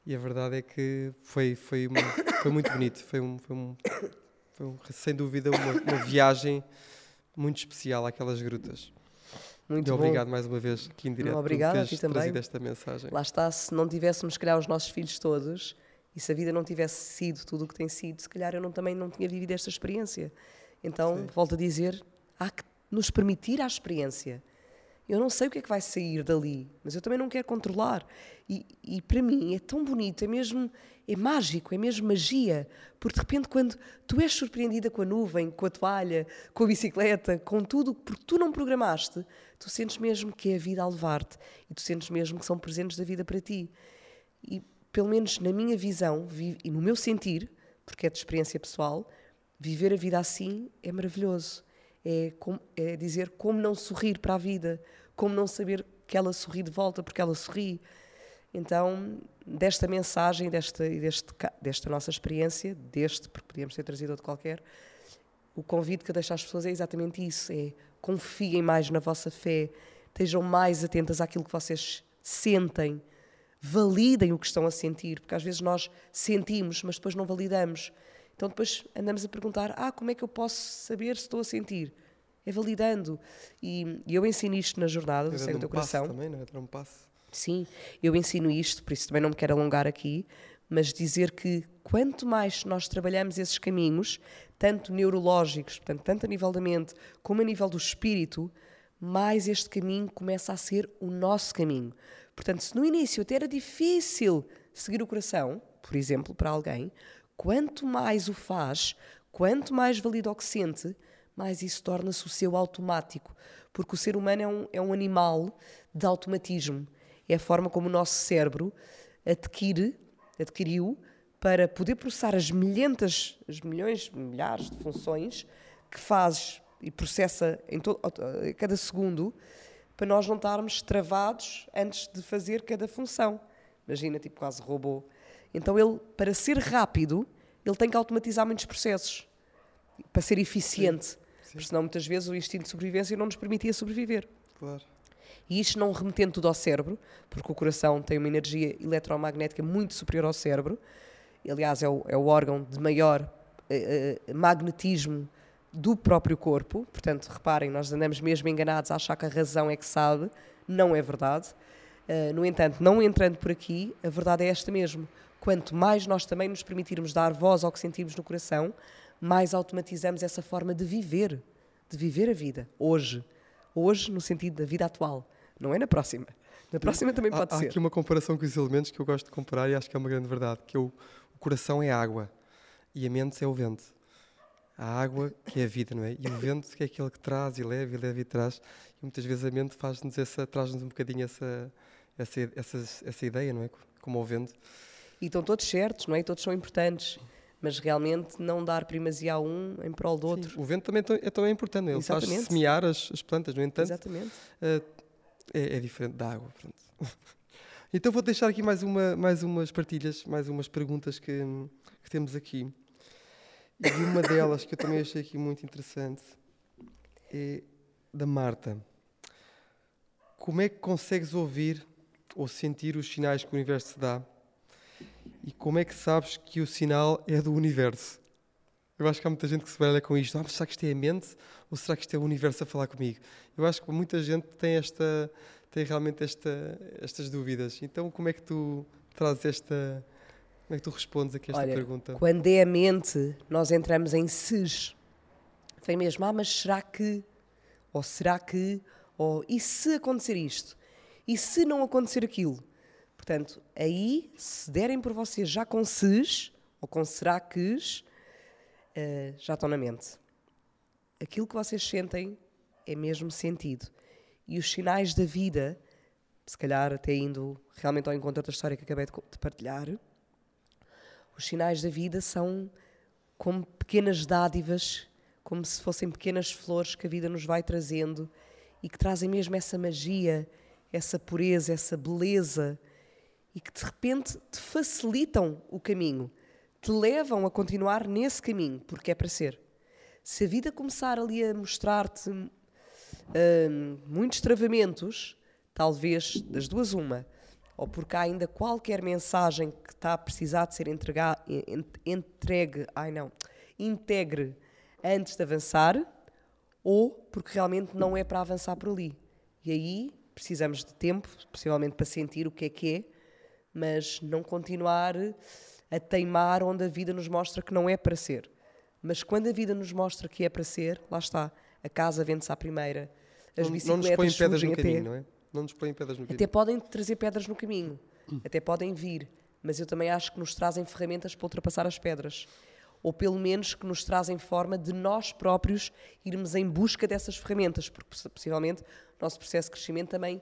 E a verdade é que foi, foi, uma, foi muito bonito. Foi, um, foi, um, foi um, sem dúvida uma, uma viagem muito especial àquelas grutas. Muito e obrigado mais uma vez aqui em direto por teres também. esta mensagem. Lá está, se não tivéssemos, se calhar, os nossos filhos todos, e se a vida não tivesse sido tudo o que tem sido, se calhar eu não, também não tinha vivido esta experiência. Então, Sim. volto a dizer, há que nos permitir a experiência. Eu não sei o que é que vai sair dali, mas eu também não quero controlar. E, e para mim é tão bonito, é mesmo é mágico, é mesmo magia, porque de repente quando tu és surpreendida com a nuvem, com a toalha, com a bicicleta, com tudo, porque tu não programaste, tu sentes mesmo que é a vida a levar-te e tu sentes mesmo que são presentes da vida para ti. E pelo menos na minha visão e no meu sentir, porque é de experiência pessoal, viver a vida assim é maravilhoso. É, é dizer como não sorrir para a vida, como não saber que ela sorri de volta porque ela sorri. Então, desta mensagem, desta, deste, desta nossa experiência, deste, porque podíamos ter trazido outro qualquer, o convite que eu deixo às pessoas é exatamente isso: é confiem mais na vossa fé, estejam mais atentas àquilo que vocês sentem, validem o que estão a sentir, porque às vezes nós sentimos, mas depois não validamos. Então depois andamos a perguntar: ah, como é que eu posso saber se estou a sentir? É validando. E, e eu ensino isto na jornada do Segue o Teu Coração. Também, não é? Dar um passo. Sim, eu ensino isto, por isso também não me quero alongar aqui, mas dizer que quanto mais nós trabalhamos esses caminhos, tanto neurológicos, portanto, tanto a nível da mente como a nível do espírito, mais este caminho começa a ser o nosso caminho. Portanto, se no início até era difícil seguir o coração, por exemplo, para alguém, quanto mais o faz, quanto mais valida o que sente, mais isso torna-se o seu automático. Porque o ser humano é um, é um animal de automatismo é a forma como o nosso cérebro adquire, adquiriu para poder processar as milhentas, as milhões, milhares de funções que fazes e processa em todo, a cada segundo para nós não estarmos travados antes de fazer cada função. Imagina, tipo quase robô. Então ele, para ser rápido, ele tem que automatizar muitos processos para ser eficiente. Sim, sim. Porque senão muitas vezes o instinto de sobrevivência não nos permitia sobreviver. Claro. E isto não remetendo tudo ao cérebro, porque o coração tem uma energia eletromagnética muito superior ao cérebro. Aliás, é o, é o órgão de maior uh, magnetismo do próprio corpo. Portanto, reparem, nós andamos mesmo enganados a achar que a razão é que sabe. Não é verdade. Uh, no entanto, não entrando por aqui, a verdade é esta mesmo. Quanto mais nós também nos permitirmos dar voz ao que sentimos no coração, mais automatizamos essa forma de viver, de viver a vida, hoje. Hoje, no sentido da vida atual. Não é na próxima. Na próxima também pode há, ser. Há aqui uma comparação com os elementos que eu gosto de comparar e acho que é uma grande verdade, que é o, o coração é água e a mente é o vento. A água que é a vida, não é? E o vento que é aquele que traz e leva e leva e traz. E muitas vezes a mente faz-nos essa, traz-nos um bocadinho essa, essa, essa, essa ideia, não é? Como o vento. E estão todos certos, não é? E todos são importantes mas realmente não dar primazia a um em prol do outro. Sim, o vento também é, tão importante, ele Exatamente. faz semear as, as plantas, no entanto, Exatamente. Uh, é, é, diferente da água. Então vou deixar aqui mais, uma, mais umas partilhas, mais umas perguntas que, que temos aqui. E uma delas que eu também achei aqui muito interessante é da Marta. Como é que consegues ouvir ou sentir os sinais que o universo te dá? E como é que sabes que o sinal é do universo? Eu acho que há muita gente que se baralha com isto. Ah, mas será que isto é a mente ou será que isto é o universo a falar comigo? Eu acho que muita gente tem, esta, tem realmente esta, estas dúvidas. Então, como é que tu trazes esta. Como é que tu respondes a esta Olha, pergunta? Quando é a mente, nós entramos em SES. Vem mesmo, ah, mas será que? Ou será que? Ou e se acontecer isto? E se não acontecer aquilo? Portanto, aí, se derem por vocês já com SES, ou com será que, uh, já estão na mente. Aquilo que vocês sentem é mesmo sentido. E os sinais da vida, se calhar até indo realmente ao encontro da história que acabei de partilhar, os sinais da vida são como pequenas dádivas, como se fossem pequenas flores que a vida nos vai trazendo e que trazem mesmo essa magia, essa pureza, essa beleza e que de repente te facilitam o caminho te levam a continuar nesse caminho, porque é para ser. Se a vida começar ali a mostrar-te hum, muitos travamentos, talvez das duas uma, ou porque há ainda qualquer mensagem que está a precisar de ser entregar, entregue, ai não, integre antes de avançar, ou porque realmente não é para avançar por ali. E aí precisamos de tempo, possivelmente para sentir o que é que é, mas não continuar a teimar onde a vida nos mostra que não é para ser. Mas quando a vida nos mostra que é para ser, lá está. A casa vende-se à primeira. As não, bicicletas não nos põem pedras no caminho, não é? Não nos põem pedras no caminho. Até podem trazer pedras no caminho. Hum. Até podem vir. Mas eu também acho que nos trazem ferramentas para ultrapassar as pedras. Ou pelo menos que nos trazem forma de nós próprios irmos em busca dessas ferramentas. Porque possivelmente o nosso processo de crescimento também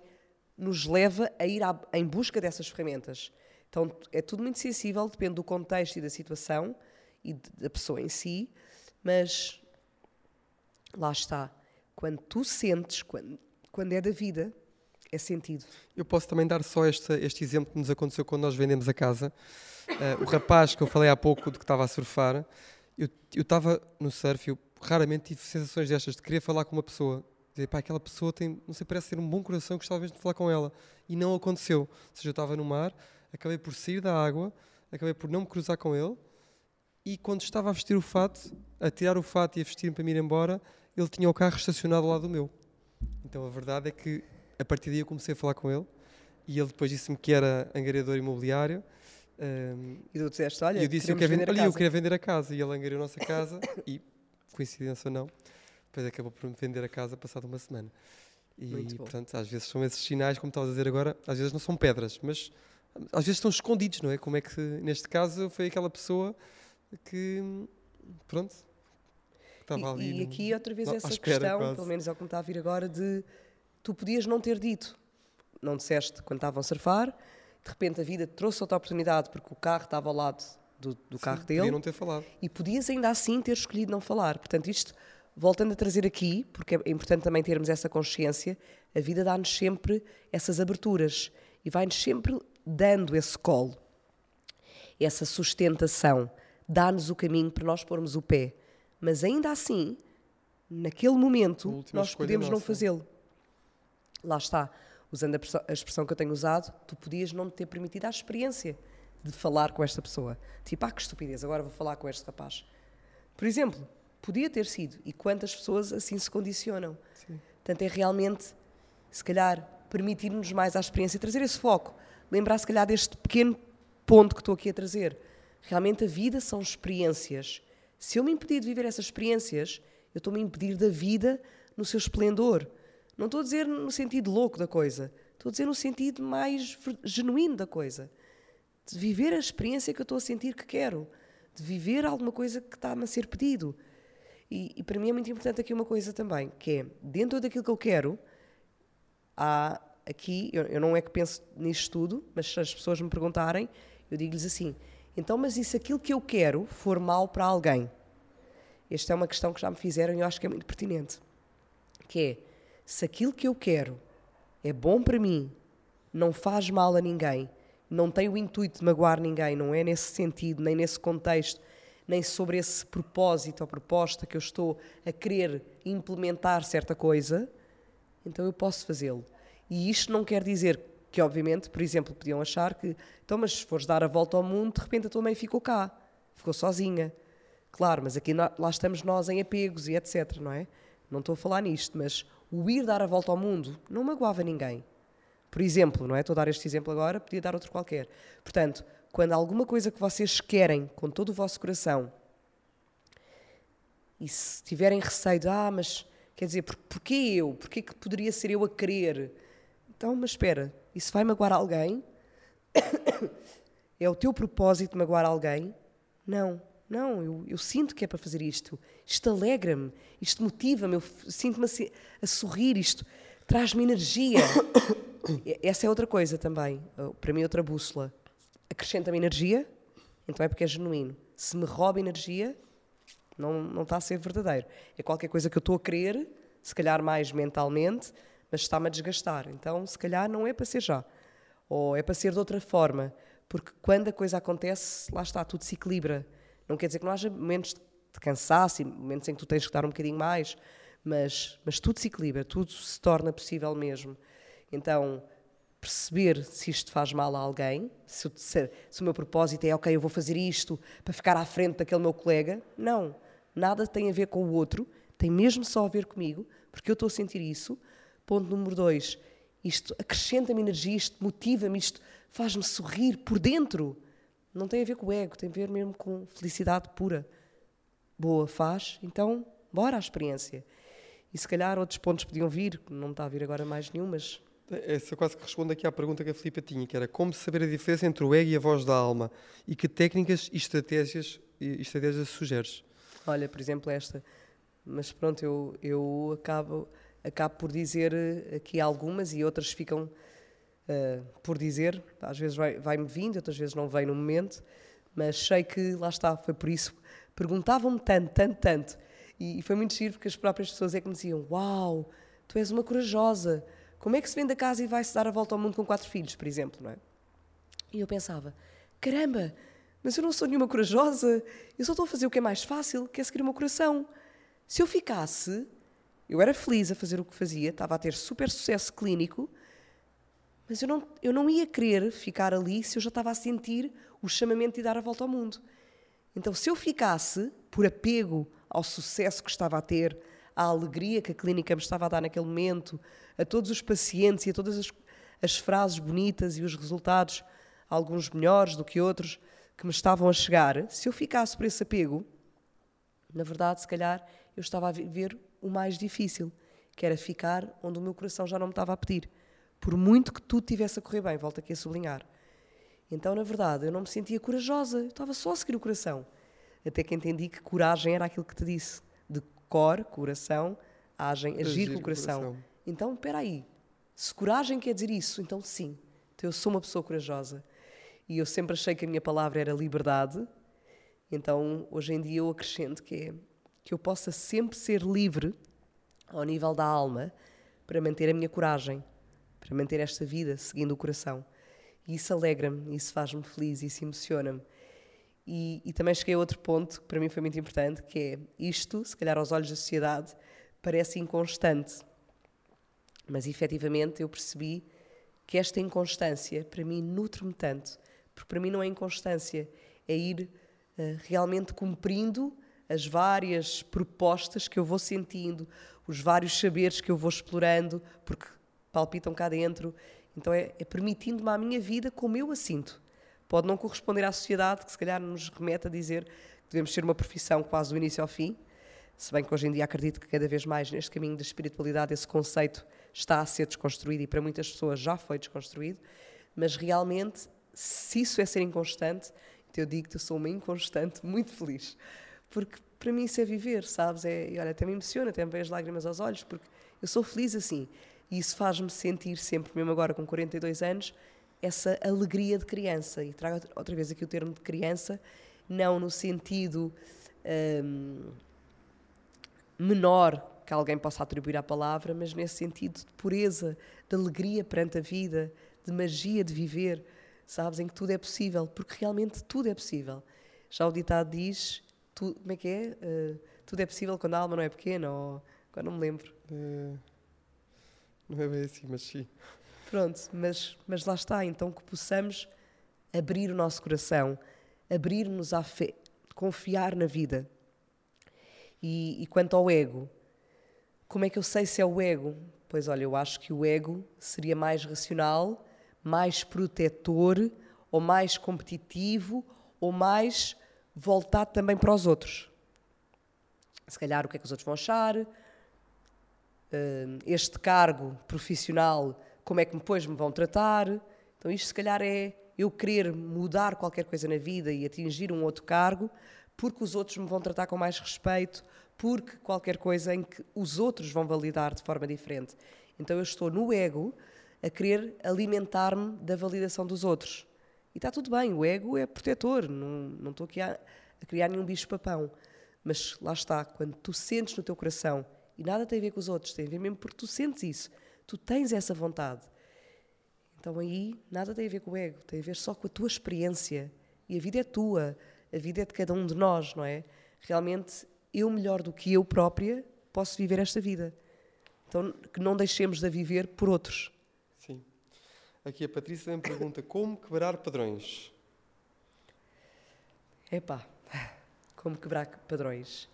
nos leva a ir à, em busca dessas ferramentas. Então é tudo muito sensível, depende do contexto e da situação e da pessoa em si, mas lá está. Quando tu sentes, quando, quando é da vida, é sentido. Eu posso também dar só este, este exemplo que nos aconteceu quando nós vendemos a casa. Uh, o rapaz que eu falei há pouco de que estava a surfar, eu estava no surf, eu raramente tive sensações destas de querer falar com uma pessoa. Dizer, pá, aquela pessoa tem, não sei, parece ter um bom coração, gostava mesmo de falar com ela. E não aconteceu. Ou seja, eu estava no mar, acabei por sair da água, acabei por não me cruzar com ele. E quando estava a vestir o fato, a tirar o fato e a vestir-me para me ir embora, ele tinha o carro estacionado ao lado do meu. Então a verdade é que a partir daí eu comecei a falar com ele e ele depois disse-me que era angariador imobiliário. Um, e tu disseste, olha, eu disse, eu quero vender, olha, eu queria vender a casa. E ele angariou a nossa casa e, coincidência ou não, depois acabou por me vender a casa passado uma semana. E, portanto, às vezes são esses sinais, como estavas a dizer agora, às vezes não são pedras, mas às vezes estão escondidos, não é? Como é que, neste caso, foi aquela pessoa que, pronto, estava ali. E aqui, outra vez, essa espera, questão, quase. pelo menos é o que me está a vir agora, de tu podias não ter dito. Não disseste quando estavam a surfar, de repente a vida trouxe outra oportunidade porque o carro estava ao lado do, do Sim, carro dele. Podia não ter falado. E podias ainda assim ter escolhido não falar. Portanto, isto, voltando a trazer aqui, porque é importante também termos essa consciência, a vida dá-nos sempre essas aberturas e vai-nos sempre dando esse colo, essa sustentação, dá-nos o caminho para nós pormos o pé. Mas ainda assim, naquele momento, nós podemos não fazê-lo. Lá está. Usando a expressão que eu tenho usado, tu podias não ter permitido a experiência de falar com esta pessoa. Tipo, ah, que estupidez, agora vou falar com este rapaz. Por exemplo, podia ter sido. E quantas pessoas assim se condicionam? Sim. Portanto, é realmente, se calhar, permitir-nos mais a experiência, trazer esse foco lembrar, se calhar, deste pequeno ponto que estou aqui a trazer. Realmente a vida são experiências. Se eu me impedir de viver essas experiências, eu estou-me a impedir da vida no seu esplendor. Não estou a dizer no sentido louco da coisa, estou a dizer no sentido mais genuíno da coisa. De viver a experiência que eu estou a sentir que quero, de viver alguma coisa que está-me a ser pedido. E, e, para mim é muito importante aqui uma coisa também, que é, dentro daquilo que eu quero, há aqui, eu, eu não é que penso nisto tudo, mas se as pessoas me perguntarem, eu digo-lhes assim: então, mas e se aquilo que eu quero for mal para alguém? Esta é uma questão que já me fizeram e eu acho que é muito pertinente. Que é, se aquilo que eu quero é bom para mim, não faz mal a ninguém, não tem o intuito de magoar ninguém, não é nesse sentido, nem nesse contexto, nem sobre esse propósito ou proposta que eu estou a querer implementar certa coisa, então eu posso fazê-lo. E isto não quer dizer que, obviamente, por exemplo, podiam achar que, então, mas se fores dar a volta ao mundo, de repente a tua mãe ficou cá, ficou sozinha. Claro, mas aqui lá estamos nós em apegos e etc, não é? Não estou a falar nisto, mas o ir dar a volta ao mundo não magoava ninguém. Por exemplo, não é? Estou a dar este exemplo agora, podia dar outro qualquer. Portanto, quando alguma coisa que vocês querem com todo o vosso coração e se tiverem receio de, ah, mas quer dizer, por, porquê eu? Porquê que poderia ser eu a querer? Então, mas espera, isso vai magoar alguém? é o teu propósito magoar alguém? Não, não, eu, eu sinto que é para fazer isto. Isto alegra-me, isto motiva-me, eu sinto-me a, a sorrir, isto traz-me energia. Essa é outra coisa também, para mim, outra bússola. Acrescenta-me energia, então é porque é genuíno. Se me rouba energia, não, não está a ser verdadeiro. É qualquer coisa que eu estou a querer, se calhar mais mentalmente, mas está-me a desgastar. Então, se calhar, não é para ser já. Ou é para ser de outra forma. Porque quando a coisa acontece, lá está, tudo se equilibra. Não quer dizer que não haja momentos de cansaço e momentos em que tu tens que dar um bocadinho mais, mas, mas tudo se equilibra, tudo se torna possível mesmo. Então, perceber se isto faz mal a alguém, se, se, se, o meu propósito é, ok, eu vou fazer isto para ficar à frente daquele meu colega. Não, nada tem a ver com o outro, tem mesmo só a ver comigo, porque eu estou a sentir isso. Ponto número dois, isto acrescenta-me energia, isto motiva-me, isto faz-me sorrir por dentro. Não tem a ver com o ego, tem a ver mesmo com felicidade pura. Boa, faz, então bora à experiência. E se calhar outros pontos podiam vir, não está a vir agora mais nenhum, mas essa quase que responde aqui à pergunta que a Filipa tinha, que era como saber a diferença entre o ego e a voz da alma e que técnicas e estratégias, e estratégias sugeres? Olha, por exemplo, esta. Mas pronto, eu, eu acabo, acabo por dizer aqui algumas e outras ficam uh, por dizer. Às vezes vai-me vai vindo, outras vezes não vem no momento, mas sei que lá está, foi por isso. Perguntavam-me tanto, tanto, tanto. E, e foi muito giro porque as próprias pessoas é que me diziam: Uau, tu és uma corajosa como é que se vende a casa e vai-se dar a volta ao mundo com quatro filhos, por exemplo, não é? E eu pensava, caramba, mas eu não sou nenhuma corajosa, eu só estou a fazer o que é mais fácil, que é seguir o meu coração. Se eu ficasse, eu era feliz a fazer o que fazia, estava a ter super sucesso clínico, mas eu não, eu não ia querer ficar ali se eu já estava a sentir o chamamento de dar a volta ao mundo. Então, se eu ficasse, por apego ao sucesso que estava a ter, à alegria que a clínica me estava a dar naquele momento, a todos os pacientes e a todas as, as frases bonitas e os resultados, alguns melhores do que outros, que me estavam a chegar, se eu ficasse por esse apego, na verdade, se calhar, eu estava a viver o mais difícil, que era ficar onde o meu coração já não me estava a pedir. Por muito que tudo tivesse a correr bem, volto aqui a sublinhar. Então, na verdade, eu não me sentia corajosa, eu estava só a seguir o coração. Até que entendi que coragem era aquilo que te disse cor, coração, agem, agir, agir com o coração. coração. Então, espera aí. Se coragem quer dizer isso, então sim. Então eu sou uma pessoa corajosa. E eu sempre achei que a minha palavra era liberdade. Então, hoje em dia eu acrescento que é que eu possa sempre ser livre ao nível da alma para manter a minha coragem, para manter esta vida seguindo o coração. E isso alegra-me, isso faz-me feliz, isso emociona-me. E, e, também cheguei a outro ponto que para mim foi muito importante, que é isto, se calhar aos olhos da sociedade, parece inconstante. Mas efetivamente eu percebi que esta inconstância para mim nutre-me tanto, porque para mim não é inconstância, é ir uh, realmente cumprindo as várias propostas que eu vou sentindo, os vários saberes que eu vou explorando, porque palpitam cá dentro. Então é, é permitindo-me a minha vida como eu a sinto pode não corresponder à sociedade, que se calhar nos remete a dizer que devemos ser uma profissão quase do início ao fim, se bem que hoje em dia acredito que cada vez mais neste caminho da espiritualidade esse conceito está a ser desconstruído e para muitas pessoas já foi desconstruído, mas realmente, se isso é ser inconstante, então eu digo que eu sou uma inconstante muito feliz, porque para mim isso é viver, sabes? É, e olha, até me emociona, até me as lágrimas aos olhos, porque eu sou feliz assim. E isso faz-me sentir sempre, mesmo agora com 42 anos, essa alegria de criança. E trago outra vez aqui o termo de criança, não no sentido um, menor que alguém possa atribuir à palavra, mas nesse sentido de pureza, de alegria perante a vida, de magia de viver, sabes, em que tudo é possível, porque realmente tudo é possível. Já o ditado diz, tu, como é que é? Uh, tudo é possível quando a alma não é pequena, ou agora não me lembro. É, não é bem assim, mas sim. Pronto, mas, mas lá está, então que possamos abrir o nosso coração, abrir-nos à fé, confiar na vida, E, e quanto ao ego, como é que eu sei se é o ego? Pois olha, eu acho que o ego seria mais racional, mais protetor, ou mais competitivo, ou mais voltado também para os outros. Se calhar o que é que os outros vão achar, este cargo profissional, como é que depois me vão tratar. Então, isto se calhar é eu querer mudar qualquer coisa na vida e atingir um outro cargo, porque os outros me vão tratar com mais respeito, porque qualquer coisa em que os outros vão validar de forma diferente. Então, eu estou no ego a querer alimentar-me da validação dos outros. E está tudo bem, o ego é protetor, não, não estou aqui a, a criar nenhum bicho-papão. Mas lá está, quando tu sentes no teu coração, e nada tem a ver com os outros, tem a ver mesmo porque tu sentes isso, tu tens essa vontade. Então aí nada tem a ver com o ego, tem a ver só com a tua experiência. E a vida é tua, a vida é de cada um de nós, não é? Realmente, eu melhor do que eu própria posso viver esta vida. Então, que não deixemos de a viver por outros. Sim. Aqui a Patrícia me pergunta como quebrar padrões. Epá, como quebrar padrões.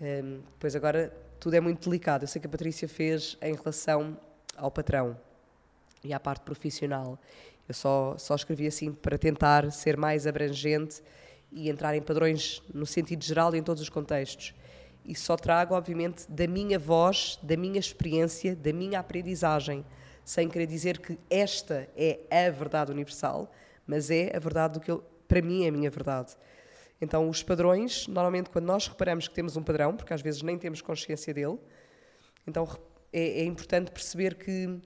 Um, pois agora tudo é muito delicado. Eu sei que a Patrícia fez em relação ao patrão e à parte profissional. Eu só, só escrevi assim para tentar ser mais abrangente e entrar em padrões no sentido geral e em todos os contextos. E só trago, obviamente, da minha voz, da minha experiência, da minha aprendizagem, sem querer dizer que esta é a verdade universal, mas é a verdade do que eu, para mim é a minha verdade. Então, os padrões, normalmente, quando nós reparamos que temos um padrão, porque às vezes nem temos consciência dele, então é, é importante perceber que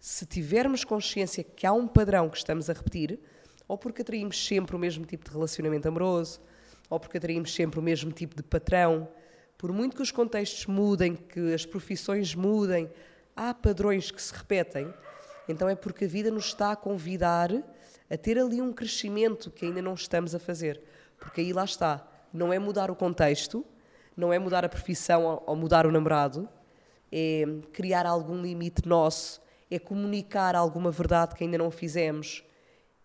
se tivermos consciência que há um padrão que estamos a repetir, ou porque atraímos sempre o mesmo tipo de relacionamento amoroso, ou porque atraímos sempre o mesmo tipo de patrão, por muito que os contextos mudem, que as profissões mudem, há padrões que se repetem, então é porque a vida nos está a convidar a ter ali um crescimento que ainda não estamos a fazer. Porque aí lá está. Não é mudar o contexto, não é mudar a profissão ou mudar o namorado, é criar algum limite nosso, é comunicar alguma verdade que ainda não fizemos,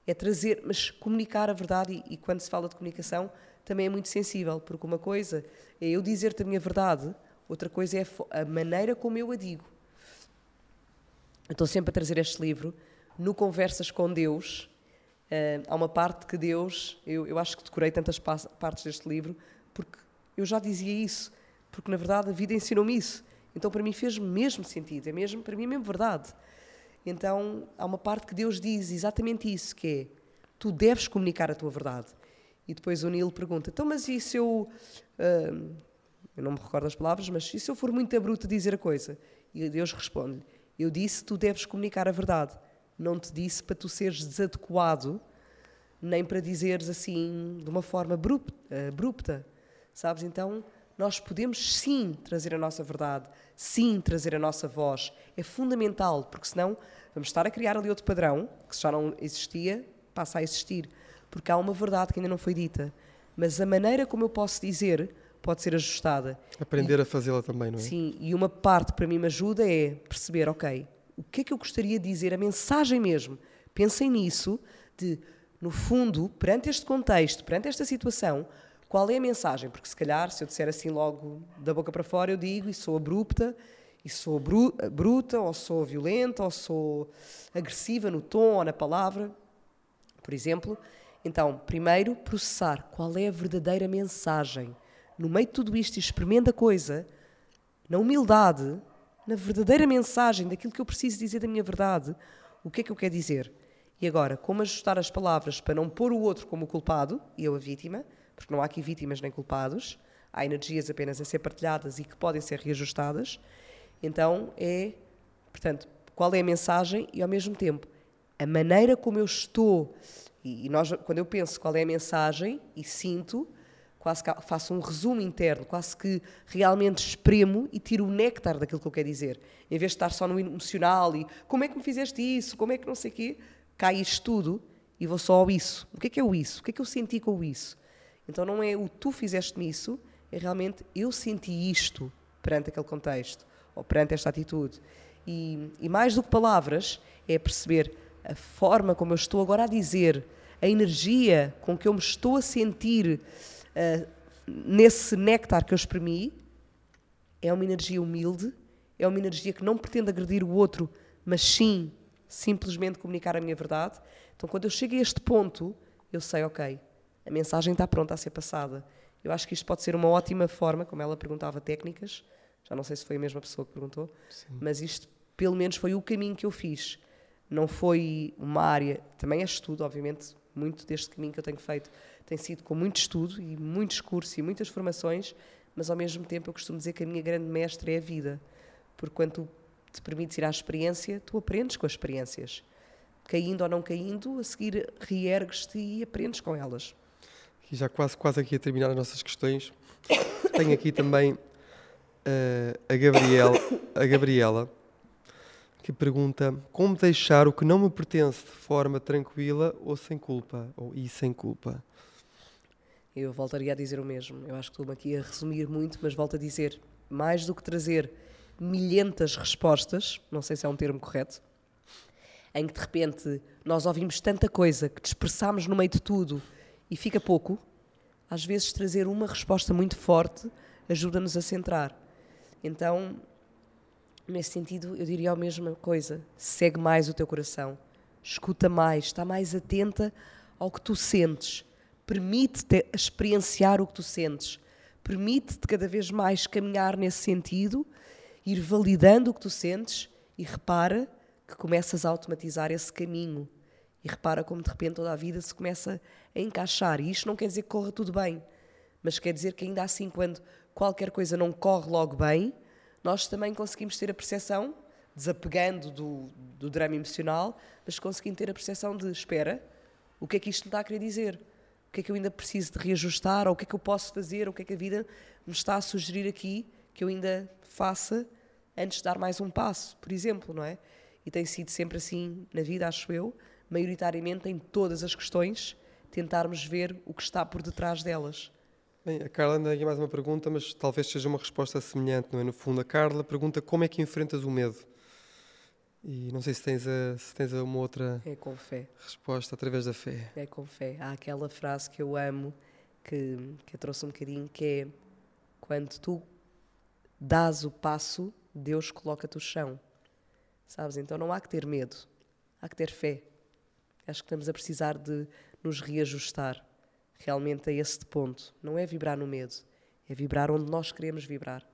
é trazer, mas comunicar a verdade, e, e quando se fala de comunicação, também é muito sensível, porque uma coisa é eu dizer-te a minha verdade, outra coisa é a maneira como eu a digo. Eu estou sempre a trazer este livro no Conversas com Deus, Uh, há uma parte que Deus, eu, eu acho que decorei tantas partes deste livro, porque eu já dizia isso, porque na verdade a vida ensinou-me isso. Então para mim fez mesmo sentido, é mesmo, para mim é mesmo verdade. Então há uma parte que Deus diz exatamente isso, que é, tu deves comunicar a tua verdade. E depois o Nilo pergunta, então mas e se eu, uh, eu não me recordo as palavras, mas e se eu for muito bruto dizer a coisa? E Deus responde, eu disse, tu deves comunicar a verdade não te disse para tu seres desadequado, nem para dizeres assim de uma forma abrupta, sabes? Então, nós podemos sim trazer a nossa verdade, sim trazer a nossa voz. É fundamental, porque senão vamos estar a criar ali outro padrão, que já não existia, passa a existir. Porque há uma verdade que ainda não foi dita. Mas a maneira como eu posso dizer pode ser ajustada. Aprender e, a fazê-la também, não é? Sim, e uma parte que para mim me ajuda é perceber, ok, o que é que eu gostaria de dizer, a mensagem mesmo. Pensem nisso, de, no fundo, perante este contexto, perante esta situação, qual é a mensagem? Porque se calhar, se eu disser assim logo da boca para fora, eu digo e sou abrupta, e sou bru bruta, ou sou violenta, ou sou agressiva no tom ou na palavra, por exemplo. Então, primeiro, processar qual é a verdadeira mensagem. No meio de tudo isto, experimenta a coisa, na humildade, na verdadeira mensagem daquilo que eu preciso dizer da minha verdade, o que é que eu quero dizer. E agora, como ajustar as palavras para não pôr o outro como culpado e eu a vítima, porque não há aqui vítimas nem culpados, há energias apenas a ser partilhadas e que podem ser reajustadas. Então é, portanto, qual é a mensagem e ao mesmo tempo a maneira como eu estou e nós quando eu penso qual é a mensagem e sinto quase que faço um resumo interno, quase que realmente espremo e tiro o néctar daquilo que eu quero dizer. Em vez de estar só no emocional e como é que me fizeste isso, como é que não sei o quê, cai isto tudo e vou só ao isso. O que é que é o isso? O que é que eu senti com o isso? Então não é o tu fizeste-me isso, é realmente eu senti isto perante aquele contexto ou perante esta atitude. E, e mais do que palavras, é perceber a forma como eu estou agora a dizer, a energia com que eu me estou a sentir uh, nesse néctar que eu exprimi, é uma energia humilde, é uma energia que não pretende agredir o outro, mas sim simplesmente comunicar a minha verdade. Então, quando eu chego a este ponto, eu sei, ok, a mensagem está pronta a ser passada. Eu acho que isto pode ser uma ótima forma, como ela perguntava técnicas, já não sei se foi a mesma pessoa que perguntou, Sim. mas isto pelo menos foi o caminho que eu fiz. Não foi uma área, também é estudo, obviamente, muito deste caminho que eu tenho feito tem sido com muito estudo e muitos cursos e muitas formações, mas ao mesmo tempo eu costumo dizer que a minha grande mestre é a vida, porque quando te permites ir à experiência, tu aprendes com as experiências. Caindo ou não caindo, a seguir reergues-te e aprendes com elas. E já quase, quase aqui a terminar as nossas questões, tenho aqui também uh, a, Gabriel, a Gabriela, que pergunta como deixar o que não me pertence de forma tranquila ou sem culpa, ou e sem culpa. Eu voltaria a dizer o mesmo. Eu acho que estou aqui a resumir muito, mas volto a dizer, mais do que trazer milhentas respostas, não sei se é um termo correto, em que de repente nós ouvimos tanta coisa que dispersamos no meio de tudo e fica pouco, às vezes trazer uma resposta muito forte ajuda-nos a centrar. Então, nesse sentido, eu diria a mesma coisa: segue mais o teu coração, escuta mais, está mais atenta ao que tu sentes, permite-te experienciar o que tu sentes, permite-te cada vez mais caminhar nesse sentido, ir validando o que tu sentes e repara que começas a automatizar esse caminho. E repara como de repente toda a vida se começa a encaixar. E isto não quer dizer que corra tudo bem, mas quer dizer que ainda assim, quando qualquer coisa não corre logo bem, nós também conseguimos ter a percepção, desapegando do, do drama emocional, mas conseguimos ter a percepção de: espera, o que é que isto me está a querer dizer? O que é que eu ainda preciso de reajustar? Ou o que é que eu posso fazer? Ou o que é que a vida me está a sugerir aqui que eu ainda faça antes de dar mais um passo, por exemplo, não é? E tem sido sempre assim na vida, acho eu, maioritariamente em todas as questões, tentarmos ver o que está por detrás delas. Bem, a Carla ainda tem mais uma pergunta, mas talvez seja uma resposta semelhante, não é? No fundo, a Carla pergunta como é que enfrentas o medo. E não sei se tens, a, se tens uma outra é com fé. resposta através da fé. É com fé. Há aquela frase que eu amo, que, que eu trouxe um bocadinho, que é quando tu dás o passo, Deus coloca-te o chão. Sabes? Então não há que ter medo, há que ter fé. Acho que estamos a precisar de nos reajustar realmente a esse ponto. Não é vibrar no medo, é vibrar onde nós queremos vibrar.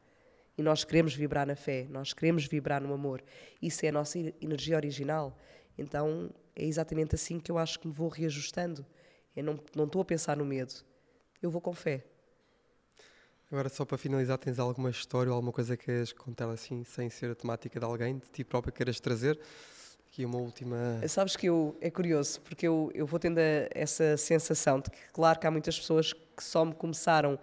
E nós queremos vibrar na fé, nós queremos vibrar no amor. Isso é a nossa energia original. Então é exatamente assim que eu acho que me vou reajustando. Eu não, não estou a pensar no medo, eu vou com fé. Agora, só para finalizar, tens alguma história ou alguma coisa que queres contar assim, sem ser a temática de alguém, de ti próprio queiras trazer? Aqui uma última. Sabes que eu, é curioso, porque eu, eu vou tendo a, essa sensação de que, claro, que há muitas pessoas que só me começaram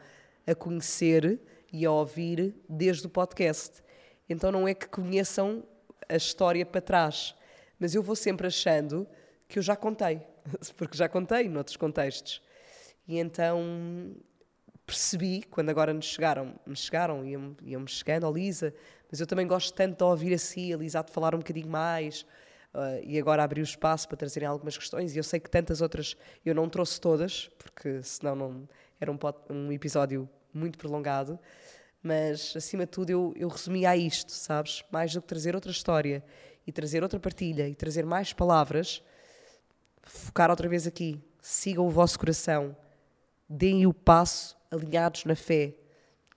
a conhecer e a ouvir desde o podcast. Então não é que conheçam a história para trás, mas eu vou sempre achando que eu já contei, porque já contei noutros contextos. E então percebi, quando agora nos chegaram, me chegaram, iam-me iam chegando, a Lisa, mas eu também gosto tanto de ouvir assim, a Lisa de falar um bocadinho mais, uh, e agora abrir o espaço para trazerem algumas questões, e eu sei que tantas outras eu não trouxe todas, porque senão não, era um, um episódio muito prolongado, mas acima de tudo eu, eu resumia a isto, sabes? Mais do que trazer outra história, e trazer outra partilha, e trazer mais palavras, focar outra vez aqui, sigam o vosso coração, deem o passo alinhados na fé,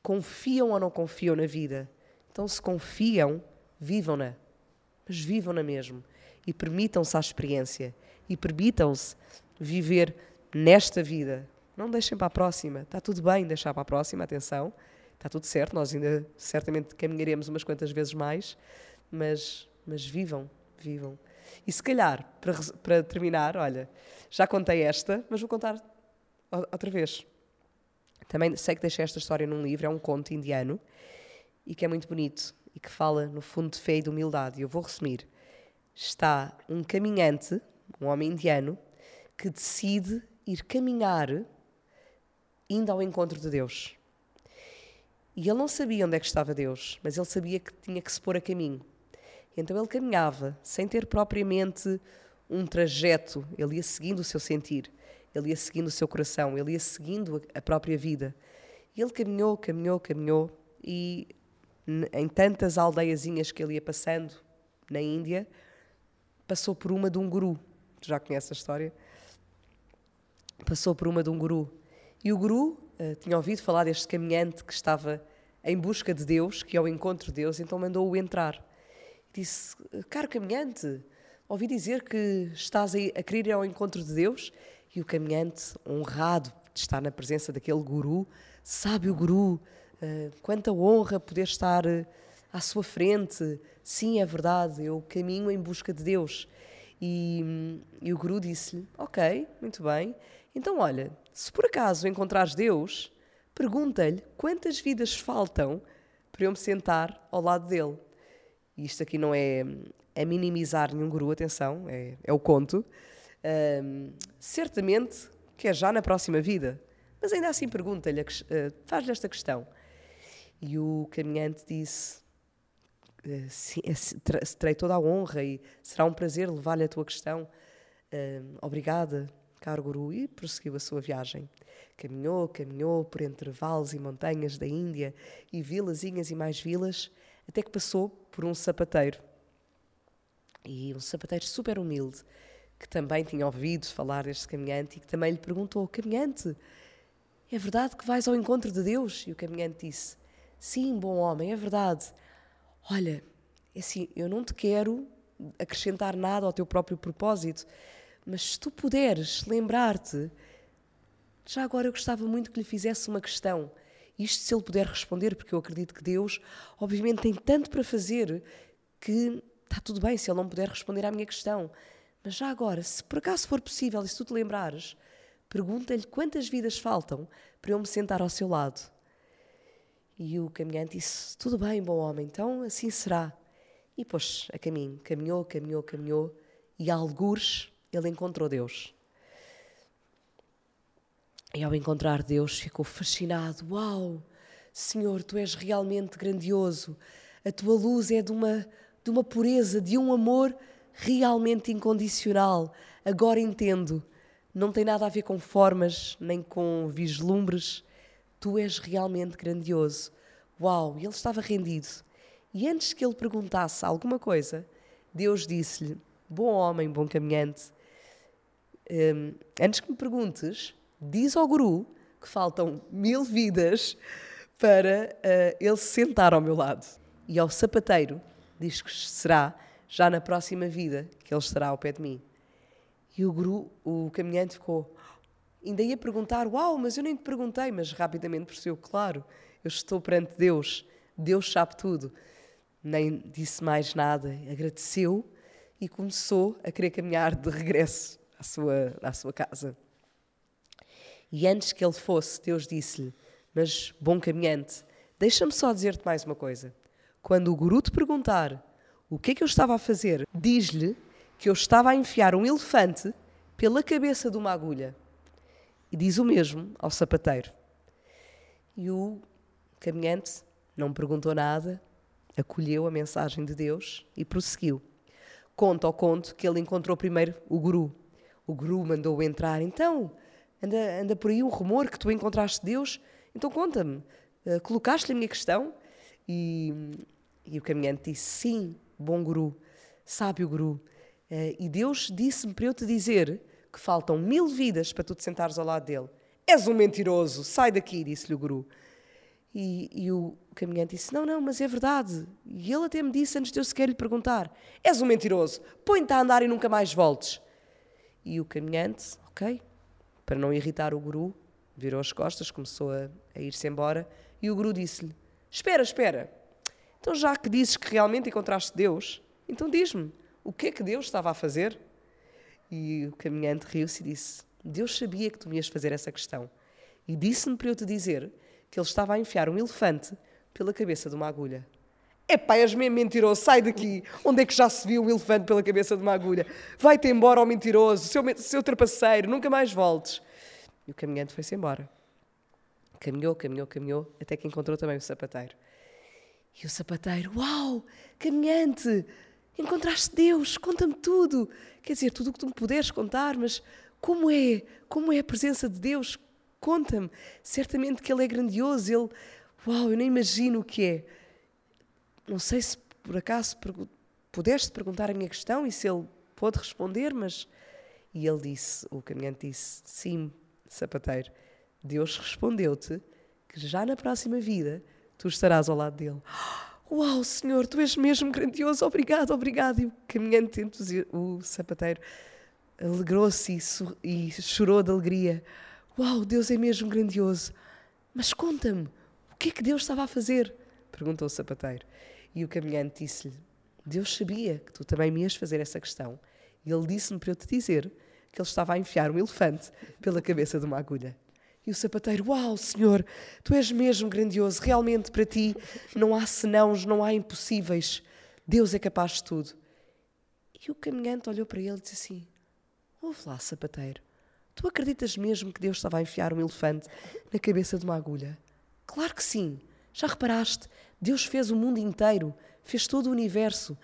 confiam ou não confiam na vida. Então, se confiam, vivam-na, mas vivam-na mesmo e permitam-se a experiência e permitam-se viver nesta vida. Não deixem para a próxima. Está tudo bem deixar para a próxima, atenção. Está tudo certo, nós ainda certamente caminharemos umas quantas vezes mais, mas, mas vivam, vivam. E se calhar, para, para terminar, olha, já contei esta, mas vou contar outra vez. Também sei que deixei esta história num livro, é um conto indiano e que é muito bonito e que fala, no fundo, de fé e de humildade. Eu vou resumir. Está um caminhante, um homem indiano, que decide ir caminhar indo ao encontro de Deus. E ele não sabia onde é que estava Deus, mas ele sabia que tinha que se pôr a caminho. Então ele caminhava sem ter propriamente um trajeto, ele ia seguindo o seu sentir ele ia seguindo o seu coração, ele ia seguindo a própria vida. E ele caminhou, caminhou, caminhou e em tantas aldeiazinhas que ele ia passando na Índia, passou por uma de um guru. Tu já conheces a história? Passou por uma de um guru. E o guru uh, tinha ouvido falar deste caminhante que estava em busca de Deus, que é o encontro de Deus, então mandou-o entrar. Disse: Caro caminhante, ouvi dizer que estás a querer ir ao encontro de Deus. E o caminhante, honrado de estar na presença daquele guru, sabe o guru, uh, quanta honra poder estar uh, à sua frente. Sim, é verdade, eu caminho em busca de Deus. E, e o guru disse-lhe: Ok, muito bem. Então, olha, se por acaso encontrares Deus, pergunta-lhe quantas vidas faltam para eu me sentar ao lado dele. E isto aqui não é a minimizar nenhum guru, atenção, é, é o conto. Um, certamente que é já na próxima vida, mas ainda assim pergunta-lhe, uh, faz-lhe esta questão. E o caminhante disse: uh, terei toda a honra e será um prazer levar-lhe a tua questão. Uh, obrigada, caro guru, e prosseguiu a sua viagem. Caminhou, caminhou por entre vales e montanhas da Índia e vilazinhas e mais vilas, até que passou por um sapateiro. E um sapateiro super humilde, que também tinha ouvido falar deste caminhante e que também lhe perguntou: Caminhante, é verdade que vais ao encontro de Deus? E o caminhante disse: Sim, bom homem, é verdade. Olha, é assim, eu não te quero acrescentar nada ao teu próprio propósito, mas se tu puderes lembrar-te, já agora eu gostava muito que lhe fizesse uma questão. Isto se ele puder responder, porque eu acredito que Deus, obviamente, tem tanto para fazer que está tudo bem se ele não puder responder à minha questão. Mas já agora, se por acaso for possível e se tu te lembrares, pergunta-lhe quantas vidas faltam para eu me sentar ao seu lado. E o caminhante disse: Tudo bem, bom homem, então assim será. E pôs a caminho, caminhou, caminhou, caminhou, e algures ele encontrou Deus. E ao encontrar Deus ficou fascinado: Uau, Senhor, tu és realmente grandioso. A tua luz é de uma, de uma pureza, de um amor realmente incondicional. Agora entendo. Não tem nada a ver com formas nem com vislumbres. Tu és realmente grandioso. Uau! Ele estava rendido. E antes que ele perguntasse alguma coisa, Deus disse-lhe: Bom homem, bom caminhante, um, antes que me perguntes, diz ao guru que faltam mil vidas para uh, ele se sentar ao meu lado. E ao sapateiro diz que será já na próxima vida que ele estará ao pé de mim. E o guru, o caminhante, ficou. Ainda ia perguntar: Uau, mas eu nem te perguntei, mas rapidamente percebeu: Claro, eu estou perante Deus, Deus sabe tudo. Nem disse mais nada, agradeceu e começou a querer caminhar de regresso sua, à sua casa. E antes que ele fosse, Deus disse-lhe: Mas, bom caminhante, deixa-me só dizer-te mais uma coisa. Quando o guru te perguntar o que é que eu estava a fazer, diz-lhe que eu estava a enfiar um elefante pela cabeça de uma agulha. E diz o mesmo ao sapateiro. E o caminhante não perguntou nada, acolheu a mensagem de Deus e prosseguiu. Conta ao conto que ele encontrou primeiro o guru. O guru mandou-o entrar. Então, anda, anda por aí um rumor que tu encontraste Deus, então conta-me, uh, colocaste-lhe a minha questão? E, e o caminhante disse, sim, bom guru, sábio guru, uh, e Deus disse-me para eu te dizer que faltam mil vidas para tu te sentares ao lado dele. És um mentiroso, sai daqui, disse-lhe o guru. E, e, o caminhante disse: Não, não, mas é verdade. E ele até me disse antes de eu sequer lhe perguntar: És um mentiroso, põe-te a andar e nunca mais voltes. E o caminhante, ok, para não irritar o guru, virou as costas, começou a, a ir-se embora, e o guru disse-lhe: Espera, espera. Então, já que dizes que realmente encontraste Deus, então diz-me, o que é que Deus estava a fazer? E o caminhante riu-se e disse: Deus sabia que tu me ias fazer essa questão. E disse-me para eu te dizer que ele estava a enfiar um elefante pela cabeça de uma agulha. Epá, és mesmo mentiroso, sai daqui. Onde é que já se viu um elefante pela cabeça de uma agulha? Vai-te embora, ó mentiroso, seu, seu trapaceiro, nunca mais voltes. E o caminhante foi-se embora. Caminhou, caminhou, caminhou, até que encontrou também o sapateiro. E o sapateiro, uau, caminhante, encontraste Deus, conta-me tudo. Quer dizer, tudo o que tu me puderes contar, mas como é? Como é a presença de Deus? conta-me. Certamente que ele é grandioso, ele, uau, eu nem imagino o que é. Não sei se por acaso pudeste perguntar a minha questão e se ele pôde responder, mas. E ele disse, o caminhante disse: Sim, sapateiro, Deus respondeu-te que já na próxima vida tu estarás ao lado dele. Uau, Senhor, tu és mesmo grandioso, obrigado, obrigado. E o caminhante, o sapateiro, alegrou-se e, e chorou de alegria. Uau, Deus é mesmo grandioso. Mas conta-me, o que é que Deus estava a fazer? Perguntou o sapateiro. E o caminhante disse-lhe: Deus sabia que tu também me ias fazer essa questão. E ele disse-me para eu te dizer que ele estava a enfiar um elefante pela cabeça de uma agulha. E o sapateiro, uau, Senhor, tu és mesmo grandioso, realmente para ti não há senãos, não há impossíveis. Deus é capaz de tudo. E o caminhante olhou para ele e disse assim: Ouve lá, sapateiro, tu acreditas mesmo que Deus estava a enfiar um elefante na cabeça de uma agulha? Claro que sim. Já reparaste? Deus fez o mundo inteiro, fez todo o universo.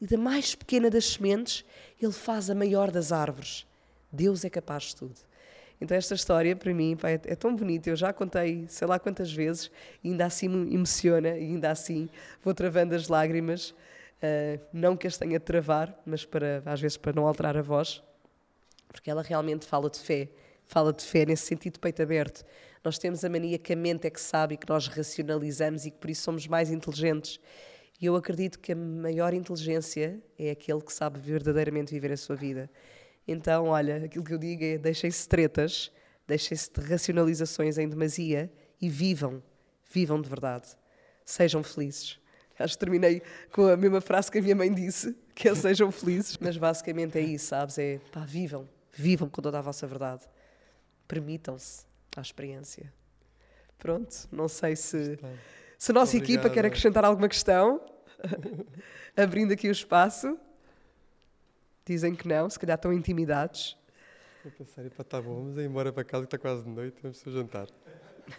E da mais pequena das sementes, Ele faz a maior das árvores. Deus é capaz de tudo. Então esta história para mim é, é, tão bonita, eu já contei sei lá quantas vezes e ainda assim me emociona e ainda assim vou travando as lágrimas, uh, não que as tenha de travar, mas para, às vezes para não alterar a voz, porque ela realmente fala de fé, fala de fé nesse sentido peito aberto. Nós temos a mania que a mente é que sabe e que nós racionalizamos e que por isso somos mais inteligentes. E eu acredito que a maior inteligência é aquele que sabe verdadeiramente viver a sua vida. Então, olha, aquilo que eu digo é deixem-se tretas, deixem-se de racionalizações em demasia e vivam, vivam de verdade. Sejam felizes. Acho que terminei com a mesma frase que a minha mãe disse, que é sejam felizes, mas basicamente é isso, sabes? É pá, vivam, vivam com toda a vossa verdade. Permitam-se à experiência. Pronto, não sei se, se a nossa Obrigado. equipa quer acrescentar alguma questão, abrindo aqui o espaço. Dizem que não, se calhar estão intimidados. Eu pensei, pá, tá bom, vamos ir embora para casa que está quase de noite, vamos para jantar.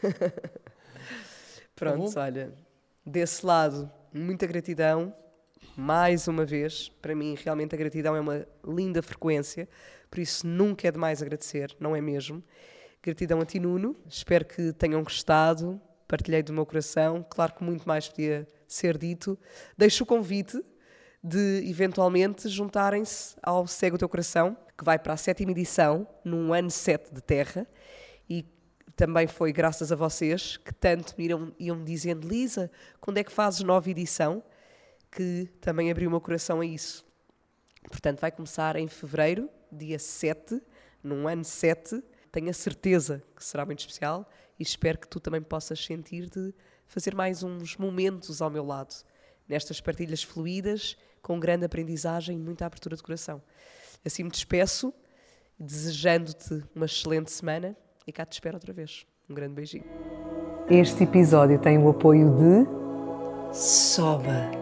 Pronto, tá olha, desse lado, muita gratidão, mais uma vez. Para mim, realmente, a gratidão é uma linda frequência, por isso nunca é demais agradecer, não é mesmo? Gratidão a ti, Nuno. Espero que tenham gostado. Partilhei do meu coração. Claro que muito mais podia ser dito. Deixo o convite de eventualmente juntarem-se ao Cego Teu Coração, que vai para a sétima edição, num ano 7 de Terra, e também foi graças a vocês que tanto me iam, iam dizendo, Lisa, quando é que fazes nova edição? Que também abriu o meu coração a isso. Portanto, vai começar em fevereiro, dia 7, num ano 7. Tenho a certeza que será muito especial e espero que tu também possas sentir de fazer mais uns momentos ao meu lado, nestas partilhas fluídas com grande aprendizagem e muita abertura de coração. Assim me despeço, desejando-te uma excelente semana e cá te espero outra vez. Um grande beijinho. Este episódio tem o apoio de Soba.